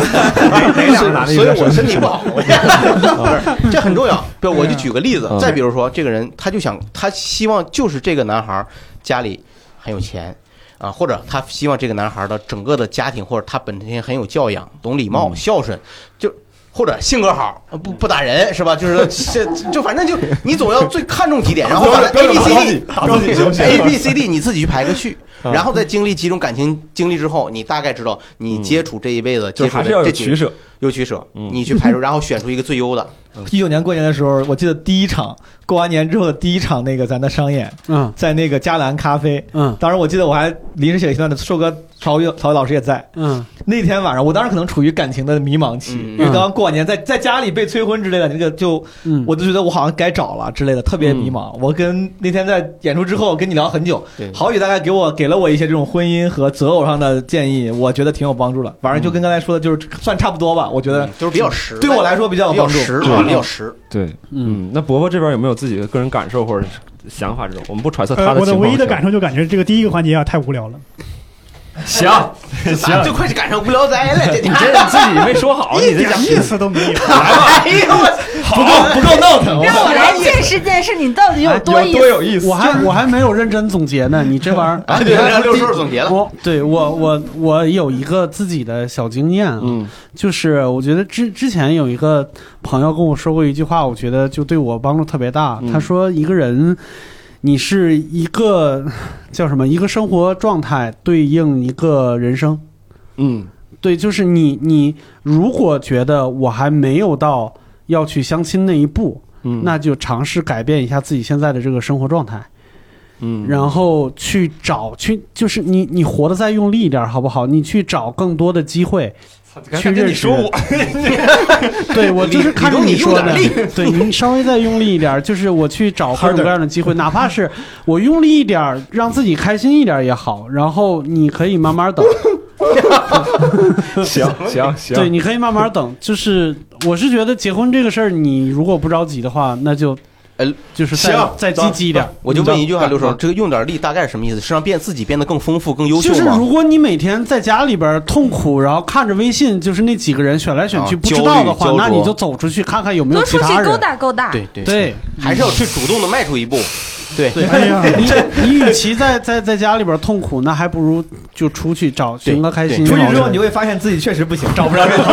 所以 所以我身体不好，我 不是这很重要。对，我就举个例子嗯，再比如说，这个人他就想，他希望就是这个男孩家里很有钱啊，或者他希望这个男孩的整个的家庭或者他本身很有教养、懂礼貌、嗯。孝顺，就。或者性格好，不不打人是吧？就是这就反正就你总要最看重几点，然后把 A B C D A B C D 你自己去排个序，嗯然后在经历几种感情经历之后，你大概知道你接触这一辈子接触就还是要有的这取舍。有取舍，嗯你去排除，然后选出一个最优的。一九年过年的时候，我记得第一场过完年之后的第一场那个咱的商演，嗯在那个嘉兰咖啡。嗯当时我记得我还临时写了一段的，硕哥曹宇曹宇老师也在。嗯那天晚上，我当时可能处于感情的迷茫期，嗯因为刚刚过完年，在在家里被催婚之类的，那个就嗯，我就觉得我好像该找了之类的，特别迷茫。我跟那天在演出之后跟你聊很久，对郝宇大概给我给了我一些这种婚姻和择偶上的建议，我觉得挺有帮助的。反正就跟刚才说的，就是算差不多吧。我觉得就是比较实，对我来说比较有帮助。比较实，对比较实。对，嗯嗯，那伯伯这边有没有自己的个人感受或者想法这种？我们不揣测他呃，的情况。我的唯一的感受就感觉这个第一个环节啊太无聊了。行 行就快赶上无聊斋了，这你这你自己没说好，你这一点意思都没有。哎呦我，不够不够闹腾，让我来见识见识你到底有多多。有意思。我还我还没有认真总结呢，你这玩意儿啊，对，让六叔总结了。我对我我我有一个自己的小经验啊，嗯就是我觉得之之前有一个朋友跟我说过一句话，我觉得就对我帮助特别大。嗯他说一个人。你是一个 叫什么？一个生活状态对应一个人生，嗯对，就是你你如果觉得我还没有到要去相亲那一步，嗯，那就尝试改变一下自己现在的这个生活状态。嗯，然后去找去，就是你你活得再用力一点好不好？你去找更多的机会去认识。我，对我就是看着你说的，对你稍微再用力一点，就是我去找各种各样的机会，哪怕是我用力一点，让自己开心一点也好。然后你可以慢慢等 行行行，对，你可以慢慢等。就是我是觉得结婚这个事儿，你如果不着急的话，那就呃就是再行再积极一点。我就问一句话，嗯六叔，这个用点力大概是什么意思？是让变自己变得更丰富、更优秀就是？如果你每天在家里边痛苦，然后看着微信，就是那几个人选来选去啊不知道的话那你就走出去看看有没有多出去勾其他人。搭勾搭，对对，对还是要去主动的迈出一步。对，对，哎呀，你你与其在在在家里边痛苦，那还不如就出去找寻个开心。出去之后你会发现自己确实不行，找不着任何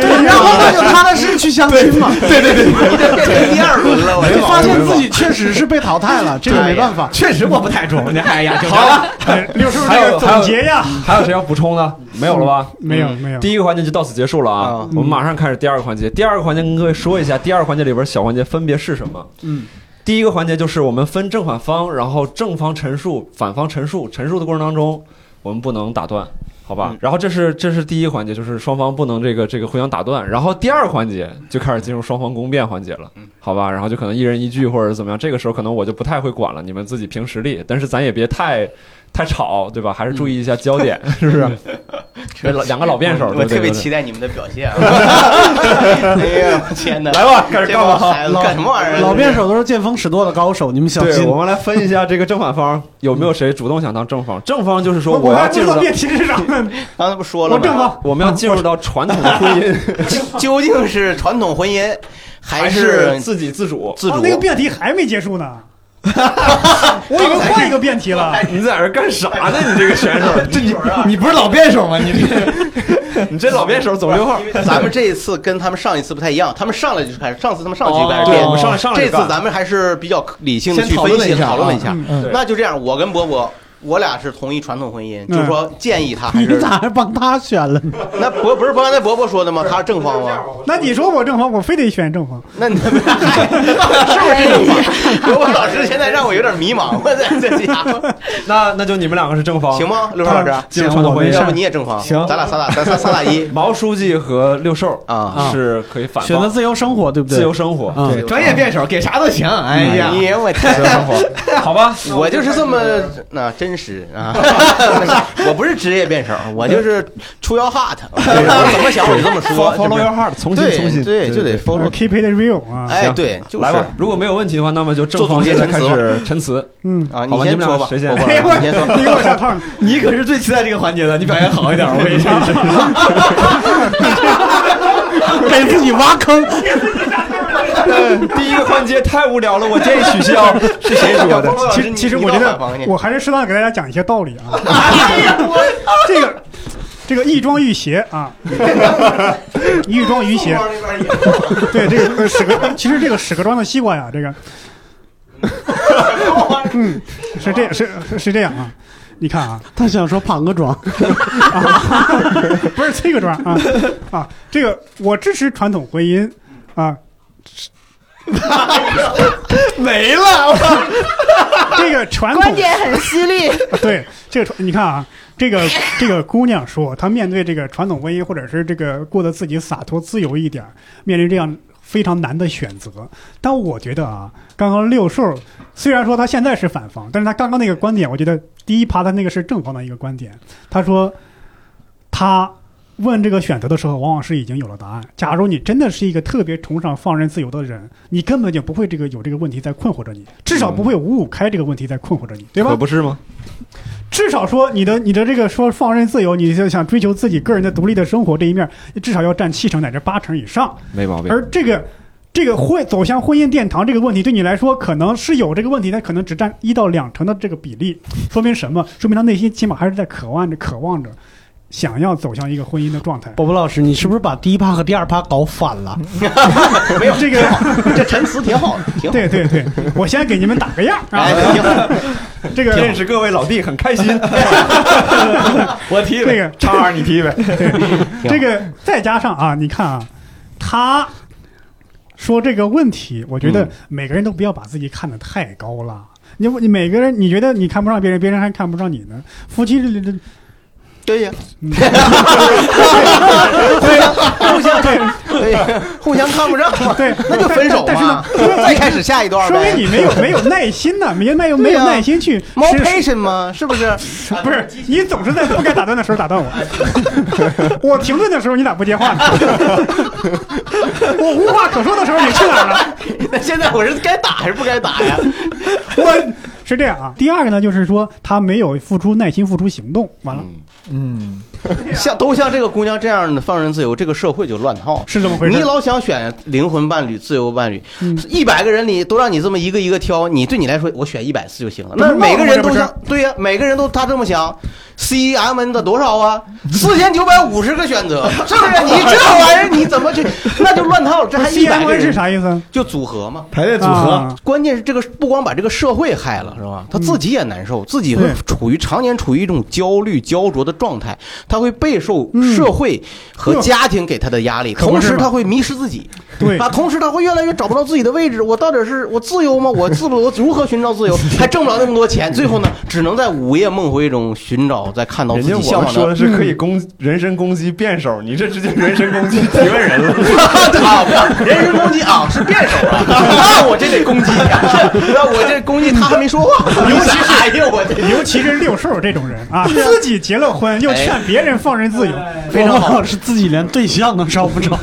对，然后那就踏踏实实去相亲嘛。对对对，第二轮了，我就发现自己确实是被淘汰了，这个没办法。确实我不太中。哎呀，好了，哎 六叔还有还有总结呀，还有谁要补充的？没有了吧？没有没有，第一个环节就到此结束了啊！嗯我们马上开始第二个环节。第二个环节跟各位说一下，第二个环节里边小环节分别是什么？嗯，第一个环节就是我们分正反方，然后正方陈述，反方陈述。陈述的过程当中，我们不能打断，好吧？嗯然后这是这是第一个环节，就是双方不能这个这个互相打断。然后第二个环节就开始进入双方攻辩环节了，好吧？然后就可能一人一句或者怎么样。这个时候可能我就不太会管了，你们自己凭实力。但是咱也别太太吵，对吧？还是注意一下焦点，是不是？这两个老辩手，我特别期待你们的表现啊！哎呀，天哪！来吧，开始干吧。帮孩子干什么玩意儿？老辩手都是见风使舵的高手，你们小，心我。们来分一下这个正反方有没有谁主动想当正方？正方就是说我我要进入到辩题是啥，刚才不说了吗？我正方我们要进入到传统的婚姻，究竟是传统婚姻还是自给自主？自主哦？那个辩题还没结束呢，我以为换一个辩题了。你在这干啥呢？你这个选手，这你你不是老辩手吗？你这 你这老辩手走六号。咱们这一次跟他们上一次不太一样，他们上来就开始，上次他们上去就开始辩，我们上来上来这次咱们还是比较理性的去分析讨论了一下讨论一下。嗯对那就这样，我跟伯伯。我俩是同意传统婚姻，嗯就是说建议他还你是咋还帮他选了呢？那伯不是刚才伯伯说的吗？他是正方吗？那你说我正方，我非得选正方。那你是不是正方？伯伯老师现在让我有点迷茫，我在这家伙 那那就你们两个是正方，行？吗？刘老师，进入传统婚姻要不你也正方？行咱俩三打，咱仨仨打一 毛书记和六兽啊！是可以反方选择自由生活，对不对？自由生活，嗯对专业辩手给啥都行。哎呀，你我自由生活，好吧？我就是这么那真实啊！我不是职业辩手，我就是出腰 hot，我怎么想我就这么说。Follow your heart，从心对就得 follow。keep it real 啊。哎，对，就是来吧。如果没有问题的话，那么就正方现在开始陈词。嗯，啊，好吧先说吧，你们俩谁先 先说。你给我上套。你可是最期待这个环节的，你表现好一点，我跟你说。给自己挖坑。第一个环节太无聊了，我建议取消。是谁说的？其实其实我觉得我还是适当给大家讲一些道理啊。这个这个亦庄亦谐啊，亦庄亦谐。对这个呃屎壳，其实这个屎壳庄的西瓜呀，这个，嗯，是这是是是这样啊。你看啊，他想说庞个庄，不是这个庄啊啊，这个我支持传统婚姻啊，没了，这个传统观点很犀利。对这个传，你看啊，这个这个姑娘说，她面对这个传统婚姻，或者是这个过得自己洒脱自由一点，面临这样非常难的选择。但我觉得啊，刚刚六兽虽然说他现在是反方，但是他刚刚那个观点，我觉得第一趴他那个是正方的一个观点。他说他。问这个选择的时候，往往是已经有了答案。假如你真的是一个特别崇尚放任自由的人，你根本就不会这个有这个问题在困惑着你，至少不会五五开这个问题在困惑着你，对吧可？不是吗？至少说你的你的这个说放任自由，你就想追求自己个人的独立的生活这一面，至少要占七成乃至八成以上。没毛病。而这个这个婚走向婚姻殿堂这个问题对你来说可能是有这个问题，但可能只占一到两成的这个比例，说明什么？说明他内心起码还是在渴望着、渴望着，想要走向一个婚姻的状态。波波老师，你是不是把第一趴和第二趴搞反了？没有这个，这陈词挺好的，挺好。对对对，我先给你们打个样 啊。哎，挺好。这个认识各位老弟很开心。我踢呗，这个叉二你踢呗。这个再加上啊，你看啊，他说这个问题，我觉得每个人都不要把自己看得太高了。你你每个人，你觉得你看不上别人，别人还看不上你呢。夫妻这这对呀，互相对对，互相看不上嘛，对，那就分手嘛，再开始下一段说明呗。你没有没有耐心呢，没没有没有 对呀耐心去猫是 patient 吗？是不是？不是你总是在不该打断的时候打断我，我停顿的时候你咋不接话呢？我无话可说的时候你去哪儿了？那现在我是该打还是不该打呀？我是这样啊。第二个呢，就是说他没有付出耐心付出行动，完了嗯，像都像这个姑娘这样的放任自由，这个社会就乱套。是这么回事你。老想选灵魂伴侣、自由伴侣嗯，一百个人里都让你这么一个一个挑，你对你来说，我选一百次就行了。那每个人都想，对呀，每个人都他这么想。C M N 的多少啊？四千九百五十个选择，是不是？你这玩意儿你怎么去？那就乱套了。这还一 C 百 M 个 N 是，啥意思？就组合嘛。排列组合，啊关键是这个不光把这个社会害了，是吧？他自己也难受，自己会处于常年处于一种焦虑、焦灼的状态，他会备受嗯社会和家庭给他的压力，同时他会迷失自己，对啊，同时他会越来越找不到自己的位置。我到底是我自由吗？我自不我如何寻找自由？还挣不了那么多钱，最后呢，只能在午夜梦回中寻找，再看到人自己向往家我说的的。是可以攻人身攻击辩手，你这直接人身攻击 提问人了。啊，不人身攻击啊，是辩手啊，那我这得攻击呀，那我这攻击他还没说话，尤其 是哎呦我这尤其是六兽这种人啊，自己结了婚又劝别人放任自由，非常好宝宝老师自己连对象都找不着。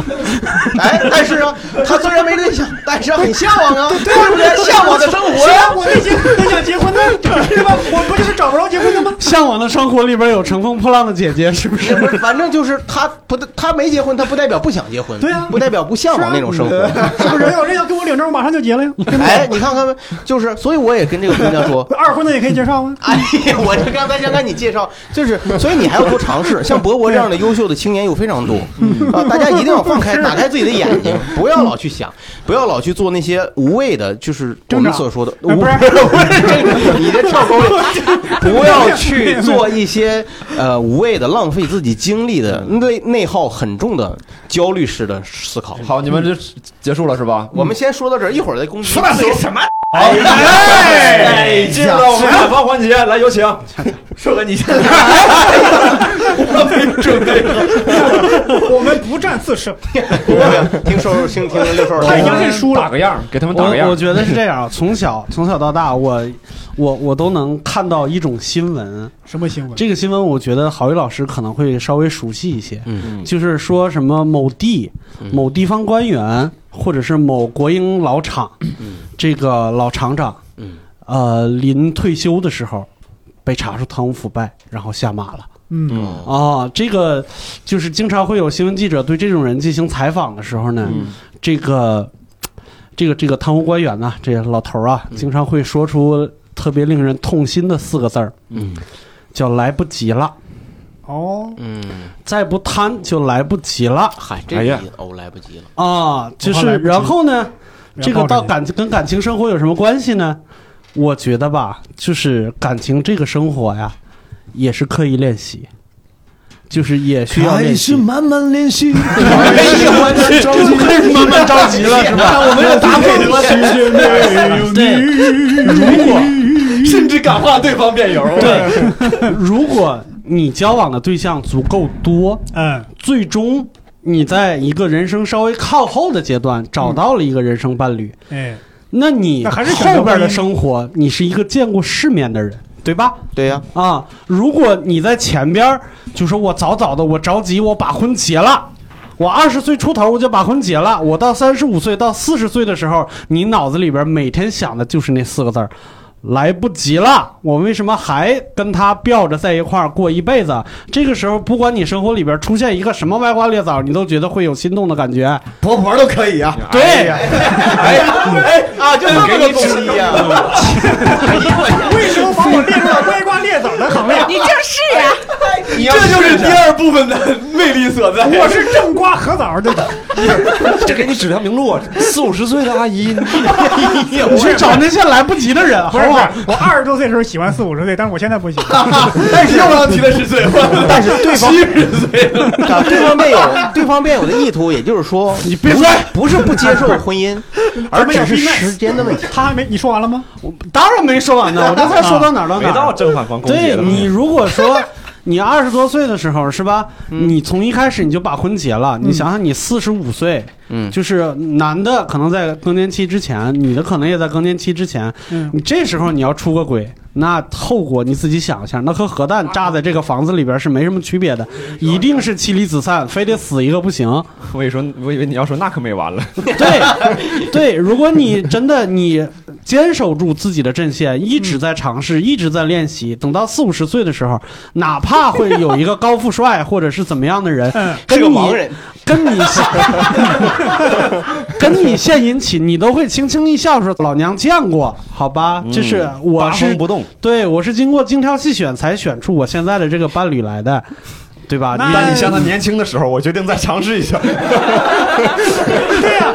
哎，但是啊，他虽然没对象，但是很向往啊，对不对？向往的生活呀，。我那些都想结婚的，是吧？我不就是找不着结婚的吗？向往的生活里边有乘风破浪的姐姐，是不是？不是，反正就是他不，他没结婚，他不代表不想结婚，对啊不代表不向往那种生活。是不是？人有人要跟我领证，我马上就结了呀。哎，你看看，就是，所以我也跟这个姑娘说，二婚的也可以介绍啊。哎呀，我这刚才想跟你介绍，就是，所以你还要多尝试。像博博这样的优秀的青年又非常多，啊，大家一定要放开，打开自己的眼睛，不要老去想，不要老去做那些无谓的，就是我们所说的无，哎不是不是这个，你这跳沟里，不要去做一些呃无谓的、浪费自己精力的、内内耗很重的焦虑式的思考。好，你们这结束了是吧？我们先说到这儿，一会儿再攻击。说到底什么？哎，进入到我们采访环节，来有请。说个你先来，我没准备。我们不战自胜，听收听听六兽他已经认输了。打个样，给他们打个样。我我觉得是这样，啊从小 从小到大，我我我都能看到一种新闻。什么新闻？这个新闻我觉得郝宇老师可能会稍微熟悉一些，嗯就是说什么某地嗯某地方官员或者是某国营老厂，这个老厂长，嗯。呃，临退休的时候被查出贪污腐败，然后下马了。嗯，嗯啊，这个就是经常会有新闻记者对这种人进行采访的时候呢，嗯。这个这个这个贪污官员呢，这个老头啊，嗯。经常会说出特别令人痛心的四个字儿，嗯。叫来不及了，哦，嗯，再不贪就来不及了嗨，这哎呀个哦来不及了。啊！就是然后呢，这个到感跟感情生活有什么关系呢？我觉得吧，就是感情这个生活呀，也是刻意练习。就是也需要练习，慢慢练习。哎呀，我这 着急，开始慢慢着急了，是吧？我们有搭配的对，如果甚至感化对方辩友。对，如果你交往的对象足够多，嗯，最终你在一个人生稍微靠后的阶段找到了一个人生伴侣，哎，那你后边的生活，你是一个见过世面的人，对吧？对呀，啊，如果你在前边儿就说我早早的，我着急，我把婚结了。我二十岁出头我就把婚结了，我到三十五岁到四十岁的时候，你脑子里边每天想的就是那四个字儿：来不及了，我为什么还跟他吊着在一块儿过一辈子？这个时候，不管你生活里边出现一个什么歪瓜裂枣，你都觉得会有心动的感觉。婆婆都可以啊。对，哎呀哎啊，就这么个东西呀！为什么把我列入了歪瓜裂枣的行列？你就是呀，这就是第二部分的魅力所在。我是正瓜合枣的，这给你指条明路啊！四五十岁的阿姨，你去找那些来不及的人，不不好？我二十多岁的时候喜欢四五十岁，但是我现在不喜欢。但是又要提了十岁，但是对方 七十岁对方辩友，对方辩友的意图，也就是说，你别说！不是不接受婚姻，而只是时间的问题。他还没你说完了吗？我当然没说完呢，我刚才说到哪儿了没到。正反方攻击。对你如果说你二十多岁的时候是吧？你从一开始你就把婚结了，你想想你四十五岁，嗯就是男的可能在更年期之前，女的可能也在更年期之前，嗯你这时候你要出个轨，那后果你自己想一下，那和核弹炸在这个房子里边是没什么区别的，一定是妻离子散，非得死一个不行。我以为说，我以为你要说那可没完了。对，对，如果你真的你坚守住自己的阵线，一直在尝试，一直在练习，等到四五十岁的时候，哪怕会有一个高富帅或者是怎么样的人，嗯 跟你 跟你跟你献殷勤，你都会轻轻一笑说：“老娘见过，好吧？”就是我八是不动，对我是经过精挑细选才选出我现在的这个伴侣来的，对吧？那但你像他年轻的时候，我决定再尝试一下。对呀、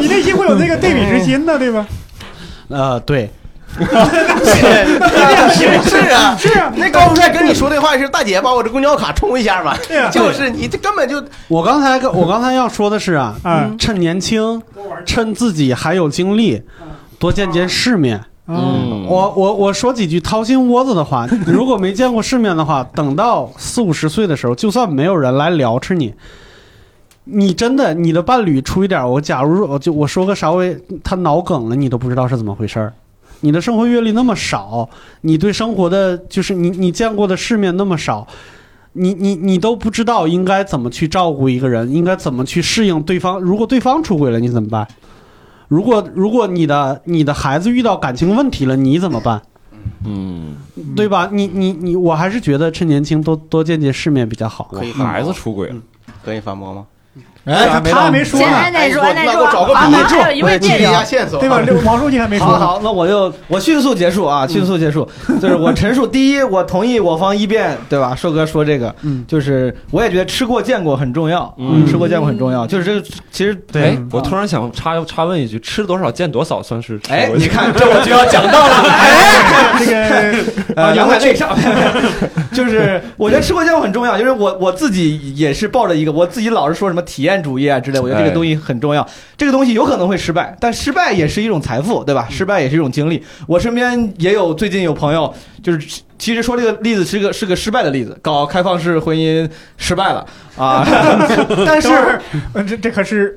你内心会有那个对比之心的，对吧？呃，对，是啊，是啊，那高富帅跟你说的话是大姐把我这公交卡充一下吧对呀，就是你这根本就我刚才 我刚才要说的是啊，嗯趁年轻，趁自己还有精力，多见见世面。嗯，我我我说几句掏心窝子的话，如果没见过世面的话，等到四五十岁的时候，就算没有人来聊吃你，你真的你的伴侣出一点，我假如我就我说个稍微他脑梗了，你都不知道是怎么回事儿。你的生活阅历那么少，你对生活的就是你你见过的世面那么少，你你你都不知道应该怎么去照顾一个人，应该怎么去适应对方。如果对方出轨了，你怎么办？如果如果你的你的孩子遇到感情问题了，你怎么办？嗯，对吧？你你你，我还是觉得趁年轻多多见见世面比较好。可以孩子出轨了，可以反驳吗？哎，他他还没说呢，先安耐住，安耐住，那给我找个，笔还有一位记一下，线索，对吧？这王书记还没说。好好，那我就我迅速结束啊，迅速结束。就是我陈述，第一，我同意我方一辩，对吧？硕哥说这个，嗯就是我也觉得吃过见过很重要，嗯吃过见过很重要。就是这个，其实哎嗯，我突然想插插问一句，吃多少见多少算是？哎，你看 这我就要讲到了，哎，这个呃，阳台内上，就是我觉得吃过见过很重要，因为我我自己也是抱着一个，我自己老是说什么体验主义啊之类，我觉得这个东西很重要。这个东西有可能会失败，但失败也是一种财富，对吧？失败也是一种经历。我身边也有最近有朋友，就是其实说这个例子是个是个失败的例子，搞开放式婚姻失败了啊，但是这这可是，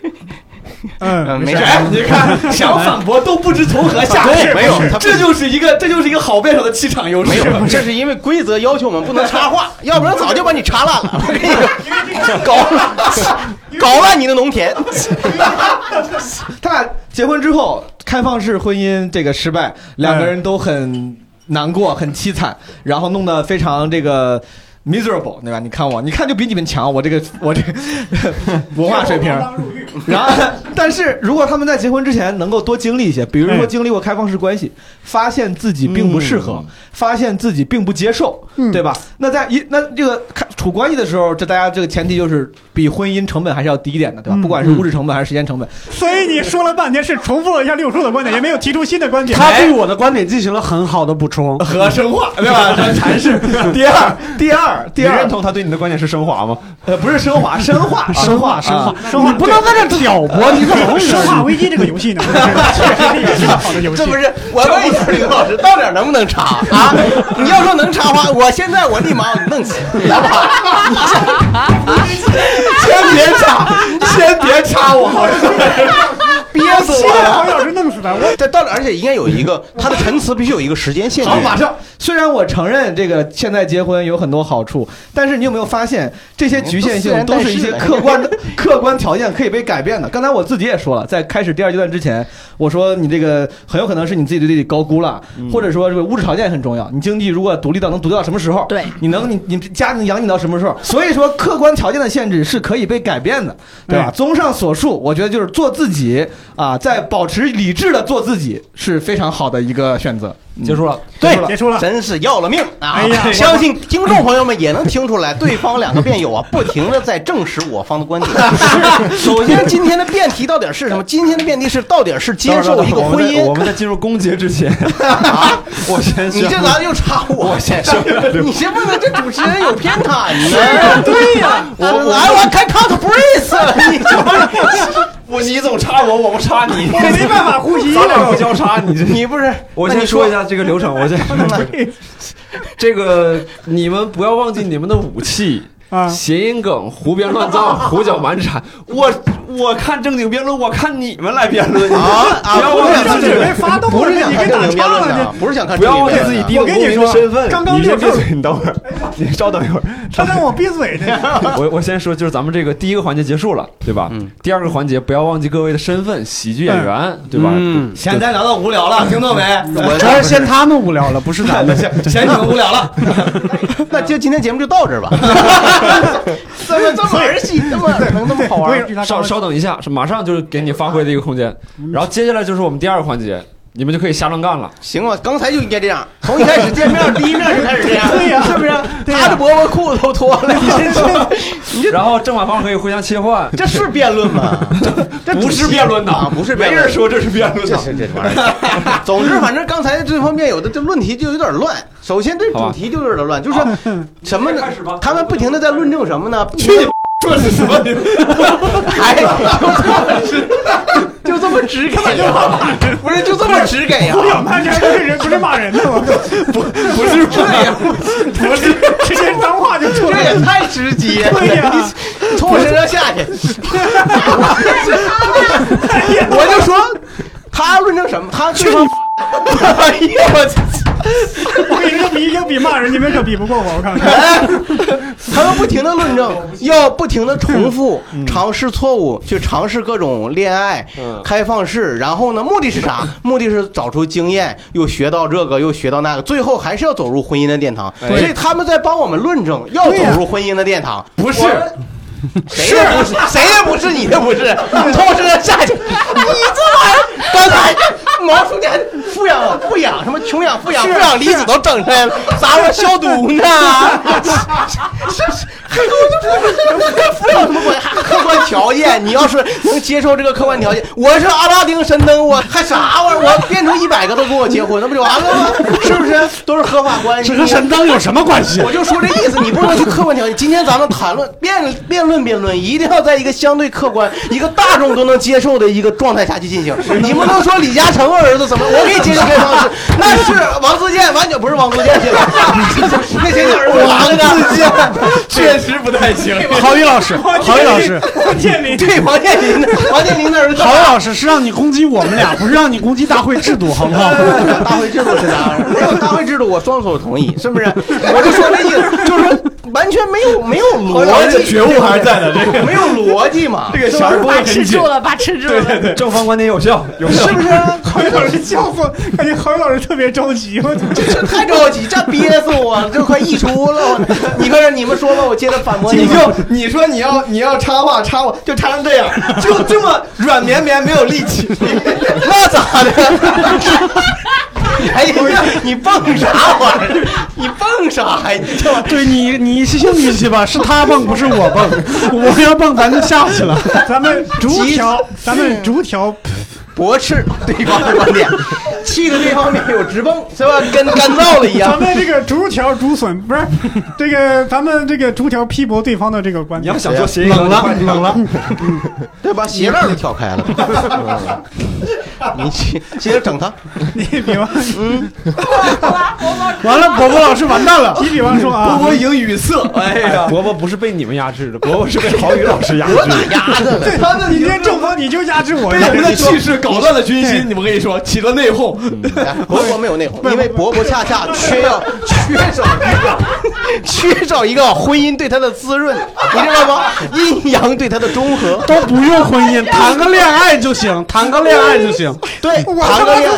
嗯，嗯，没事，哎，你看 想反驳都不知从何下手，没有这就是一个这就是一个好辩手的气场优势。没有，这是因为规则要求我们不能插话，要不然早就把你插烂了。我跟你说，搞搞烂你的农田。他俩结婚之后，开放式婚姻这个失败，两个人都很难过，很凄惨，然后弄得非常这个 miserable，对吧？你看我，你看就比你们强，我这个我这个 文化水平。然后，但是如果他们在结婚之前能够多经历一些，比如说嗯经历过开放式关系，发现自己并不适合，嗯发现自己并不接受，嗯对吧？那在一那这个开处关系的时候，这大家这个前提就是比婚姻成本还是要低一点的，对吧？嗯不管是物质成本还是时间成本。所以你说了半天是重复了一下六叔的观点，也没有提出新的观点。他对我的观点进行了很好的补充。和深化，对吧？这阐释。第二，第二，第二你认，同他对你的观点是升华吗？呃，不是升华，深化，深化，深化啊，生化你不能在这挑拨，你怎么回事？生化危机这个游戏呢，确实是一个好的游戏。这不是我问一下李老师，到底能不能插啊？你要说能插话，我现在我立马弄死，好不好？先别插，先别插我，好像憋死我了！黄老师弄死思的。我这道理，而且应该有一个 他的陈词必须有一个时间限制好，。马上。虽然我承认这个现在结婚有很多好处，但是你有没有发现这些局限性都是一些客观的客观条件可以被改变的？刚才我自己也说了，在开始第二阶段之前，我说你这个很有可能是你自己对自己高估了，或者说这个物质条件很重要。你经济如果独立到能独立到什么时候？对你能你你家能养你到什么时候？所以说客观条件的限制是可以被改变的，对吧？哎综上所述，我觉得就是做自己啊，在保持理智的做自己是非常好的一个选择。结束了。对结束了。真是要了命啊！哎呀相信听众朋友们也能听出来，对方两个辩友啊，不停的在证实我方的观点。首先，今天的辩题到底是什么？今天的辩题是到底是接受一个婚姻我们在进入攻结之前，啊？我先你这咋又插我？我先说你先问问这主持人有偏袒呢？对呀、我来，我开 cut brace，你这我你总插我，我不插你，我没办法呼吸咱俩不交叉，你这。你不是？我你先说一下这个流程，我先。这个你们不要忘记你们的武器。啊！谐音梗、胡编乱造、胡搅蛮缠，我我看正经辩论，我看你们来辩论啊啊！不要忘记自己的，备发动不是你给打看正经辩岔了论的，不是想看不要忘记自己低等公民的身份。刚刚闭嘴，你等会儿，你稍等一会儿。他让我闭嘴呢。我我先说，就是咱们这个第一个环节结束了，对吧？嗯第二个环节不要忘记各位的身份，喜剧演员，对吧？嗯，现在聊到无聊了，听到没？主要是嫌他们无聊了，不是咱们。嫌你们无聊了。那就今天节目就到这儿吧。怎么这么儿戏，这么能这么好玩？稍稍等一下，是马上就是给你发挥的一个空间。然后接下来就是我们第二个环节，你们就可以瞎乱干了。行啊，刚才就应该这样，从一开始见面第一面就开始这样，对呀是不是？他的伯伯裤子都脱了，你这 然后正反方可以互相切换，这是辩论吗？这不是辩论啊呐，不是辩论没人。说这是辩论这。是这玩意儿。总之，反正刚才这方面有的这论题就有点乱。首先，这主题就有点乱，就是什么呢？他们不停的在论证什么呢？去你说的是什么？还就这么直给呀？不是就这么直给啊？不要骂人，不是人，不是骂人的，吗 不不是这样，不是直接脏话就出这。也太直接。对呀你从我身上下去。我就说他论证什么？他对方。哎呀我操！我跟你说，比要比骂人，你们可比不过我，我看看。哎，他们不停的论证，要不停的重复，尝试错误，去尝试各种恋爱、嗯开放式，然后呢，目的是啥？目的是找出经验，又学到这个，又学到那个，最后还是要走入婚姻的殿堂。哎所以他们在帮我们论证，要走入婚姻的殿堂。不是，谁也不是，谁也不是，你也不是，你从我身上下去，你这玩意儿，刚才毛书记还富养富养什么穷养富养富养离子都整出来了，啥玩意儿消毒呢？是是，还跟我就富养什么关系？还客观条件，你要是能接受这个客观条件，我是阿拉丁神灯，我还啥玩意儿？我变成一百个都跟我结婚，那不就完了吗？是不是？都是合法关系。这和神灯有什么关系？我就说这意思，你不能去客观条件。今天咱们谈论辩辩论辩论，一定要在一个相对客观、一个大众都能接受的一个状态下去进行。你不能说李嘉诚儿子怎么，我可以接受这方式，那是王自健，完全不是王自健去了，那谁的儿子王自健 确实不太行。郝宇老师，郝宇老师，王健林，对王健林的，王健林的儿子。郝宇老师是让你攻击我们俩，不是让你攻击大会制度，好不好？大会制度是啥？没有大会制度，我双手同意，是不是？我就说那意思，就是说完全没有没有逻辑，觉悟还是在的，这个没有逻辑嘛，这个小儿不会把很紧持住。了，把持住了。对对对正方观点有效，有效是。不是？郝宇老师笑死我，感觉郝宇老师特别着急。我这这太着急，这憋死我了，这快溢出了。我你看，你们说吧，我接着反驳你们就你说你要你要插话插我，就插成这样，就这么软绵绵，没有力气。那咋的？哎呀，你蹦啥玩意儿？你蹦啥呀？你这玩意儿对你，你信你去吧，是他蹦，不是我蹦。我要蹦，咱就下去了。咱们逐条，咱们逐条，驳斥对方的观点，气的对方面有直蹦，是吧？跟干燥了一样咱。们这个竹条竹笋不是这个，咱们这个竹条批驳对方的这个观点你要。想说谐音梗，冷了，冷了。对，吧鞋带都挑开了。嗯 你接接着整他，你比方，嗯完了，伯伯老师完蛋了。你比方说啊，我已经语塞，哎呀，伯伯不是被你们压制的，伯伯是被郝宇老师压制的。丫的！对，他们你这正方，你就压制我。被我们的气势搞乱了军心，你们跟你说起了内讧。哎伯伯没有内讧，因为伯伯恰恰缺要缺少一个 缺少一个婚姻对他的滋润，你知道吗？阴阳对他的中和。都不用婚姻，谈个恋爱就行，谈个恋爱就行。对，我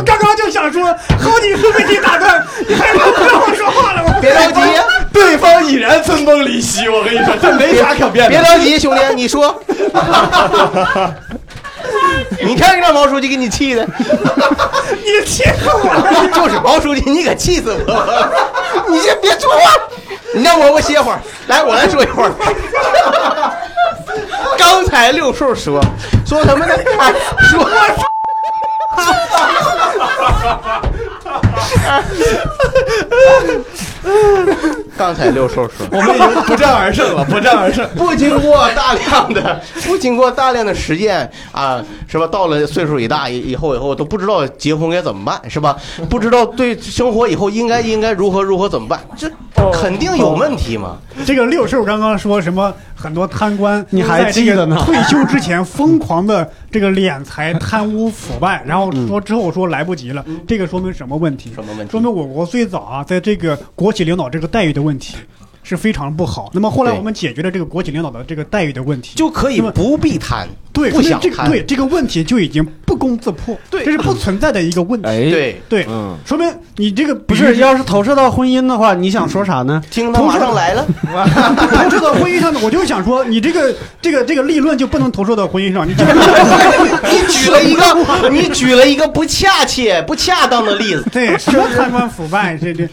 刚刚就想说，好几次被你打断，你还不让我说话了？我别着急，对方已然分崩离析，我跟你说，这没啥可辩的。别着急，兄弟，你说。你看让毛书记给你气的，你气死我了！就是毛书记，你可气死我了！你先别说话，你让我我歇会儿。来，我来说一会儿。刚才六叔说说什么呢？说说 刚才六兽说，我们已经不战而胜了，不战而胜。不经过大量的，不经过大量的实践啊，是吧？到了岁数一大以以后，以后都不知道结婚该怎么办，是吧？不知道对生活以后应该应该如何如何怎么办，这肯定有问题嘛。这个六兽刚刚说什么？很多贪官，你还记得呢退休之前疯狂的这个敛财、贪污、腐败，然后说之后说来不及了，这个说明什么问题？什么问题说明我国最早啊，在这个国企领导这个待遇的问题是非常不好。那么后来我们解决了这个国企领导的这个待遇的问题，就可以不必谈，对，不想谈，对这个问题就已经不攻自破，对这是不存在的一个问题。哎，，对，对，嗯，说明你这个不是，要是投射到婚姻的话，你想说啥呢？听他马上来了，投射到婚姻上的，我就想说，你这个这个这个立论就不能投射到婚姻上，你这个 你举了一个，你举了一个不恰切、不恰当的例子。对什么贪官腐败，这这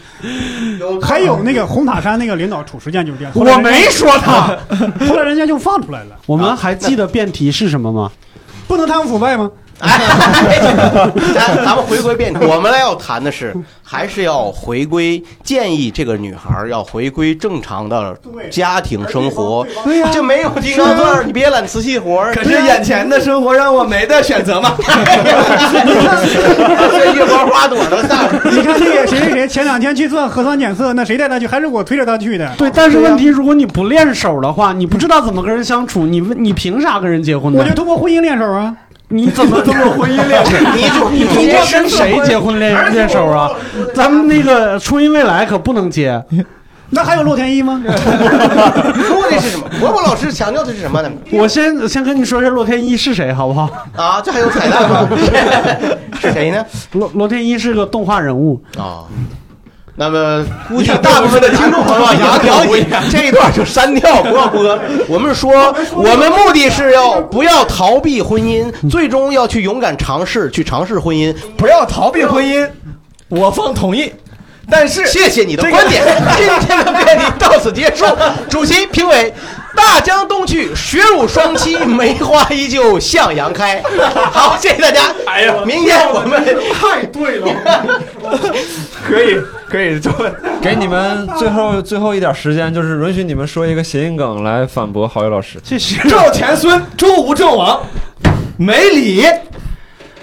还有那个红塔山那个领导褚时健就是这样，我没说他。后来人家就放出来了，我们还记得辩题是什么吗？不能贪污腐败吗？哎，咱咱们回归辩题，我们来要谈的是，还是要回归建议这个女孩儿要回归正常的家庭生活。对呀就没有金刚钻，你别揽瓷器活儿。可是眼前的生活让我没得选择嘛。这一花花朵都散了。你看那个谁谁谁前两天去做核酸检测，那谁带他去？还是我推着他去的。对，但是问题，如果你不练手的话，你不知道怎么跟人相处，你你凭啥跟人结婚呢我就？通过婚姻练手啊。你怎么这么婚姻恋手？你就你这跟谁结婚练练手啊？咱们那个初音未来可不能接。那还有洛天依吗？目的是什么？伯伯老师强调的是什么呢？我先先跟你说一下洛天依是谁，好不好？啊，这还有彩蛋吗？是谁呢？洛洛天依是个动画人物，啊。那么，估计大部分的听众朋友 牙条这一段就删掉，不要播。我们说，我们目的是要不要逃避婚姻，最终要去勇敢尝试，去尝试婚姻。不要逃避婚姻，我方同意。但是谢谢你的观点，今天的辩题到此结束。主席、评委，大江东去，雪乳双栖，梅花依旧向阳开。好，谢谢大家。哎呀，明天我们太对了，可 以可以，就给你们最后最后一点时间，就是允许你们说一个谐音梗来反驳郝宇老师。这是赵钱孙，周吴郑王，没理，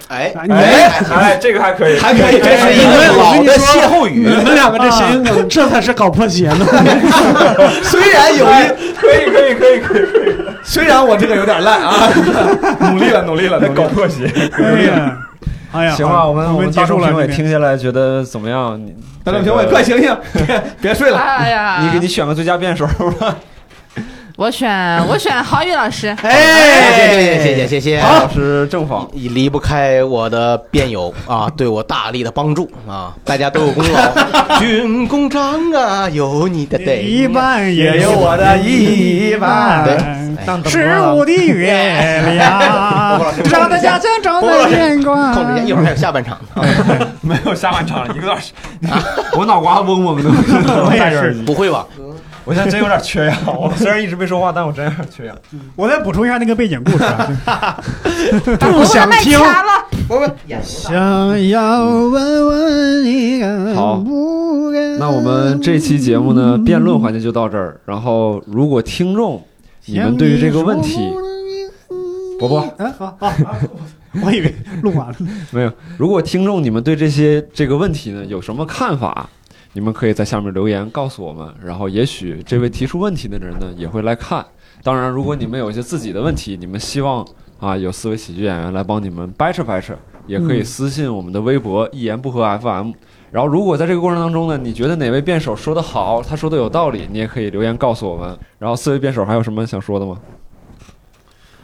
哎哎哎，这个还可以，还可以，这是一你们个老的歇后语。你们两个这谐音梗，这才是搞破鞋呢。虽然有一可以可以可以可以可以，虽然我这个有点烂啊，努力了努力了，搞破鞋。哎呀，哎呀，行吧，我们我们大众评委听下来觉得怎么样？你大众评委，快醒醒，别别睡了。哎呀，你给你选个最佳辩手吧。我选我选郝宇老师。哎，谢谢谢谢谢谢。郝老师正方，离离不开我的辩友啊，对我大力的帮助啊，大家都有功劳。军功章啊，有你的得一半也有我的一半对十五的月亮，长得像真正的眼光。控制一下，一会儿还有下半场。没有下半场了，一个多小时，我脑瓜嗡嗡的。我也是。不会吧？我现在真有点缺氧。我虽然一直没说话，但我真有点缺氧。我再补充一下那个背景故事啊。不想听。我们想要问问你敢好不敢那我们这期节目呢，辩论环节就到这儿。然后，如果听众你们对于这个问题，伯伯啊好好，好我以为录完了。没有，如果听众你们对这些这个问题呢有什么看法，你们可以在下面留言告诉我们。然后，也许这位提出问题的人呢也会来看。当然，如果你们有一些自己的问题，你们希望啊，有四位喜剧演员来帮你们掰扯掰扯，也可以嗯私信我们的微博“一言不合 FM”。然后，如果在这个过程当中呢，你觉得哪位辩手说的好，他说的有道理，你也可以留言告诉我们。然后，四位辩手还有什么想说的吗？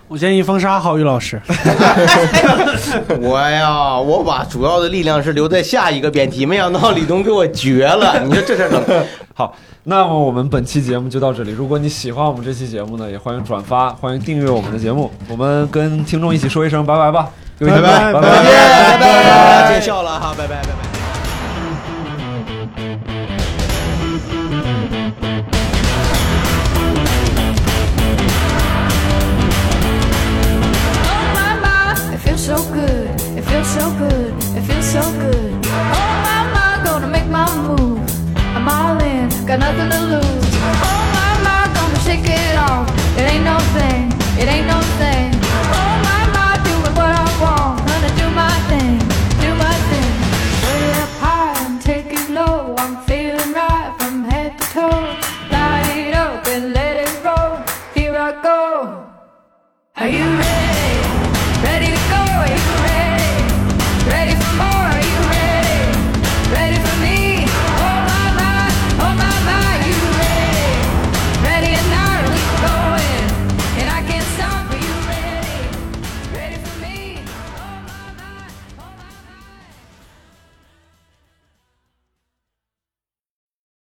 我建议封杀郝宇老师。我呀，我把主要的力量是留在下一个辩题，没想到李东给我绝了。你说这事儿好，那么我们本期节目就到这里。如果你喜欢我们这期节目呢，也欢迎转发，欢迎订阅我们的节目。我们跟听众一起说一声拜拜吧，拜拜拜拜拜拜，见笑了哈，拜拜拜拜。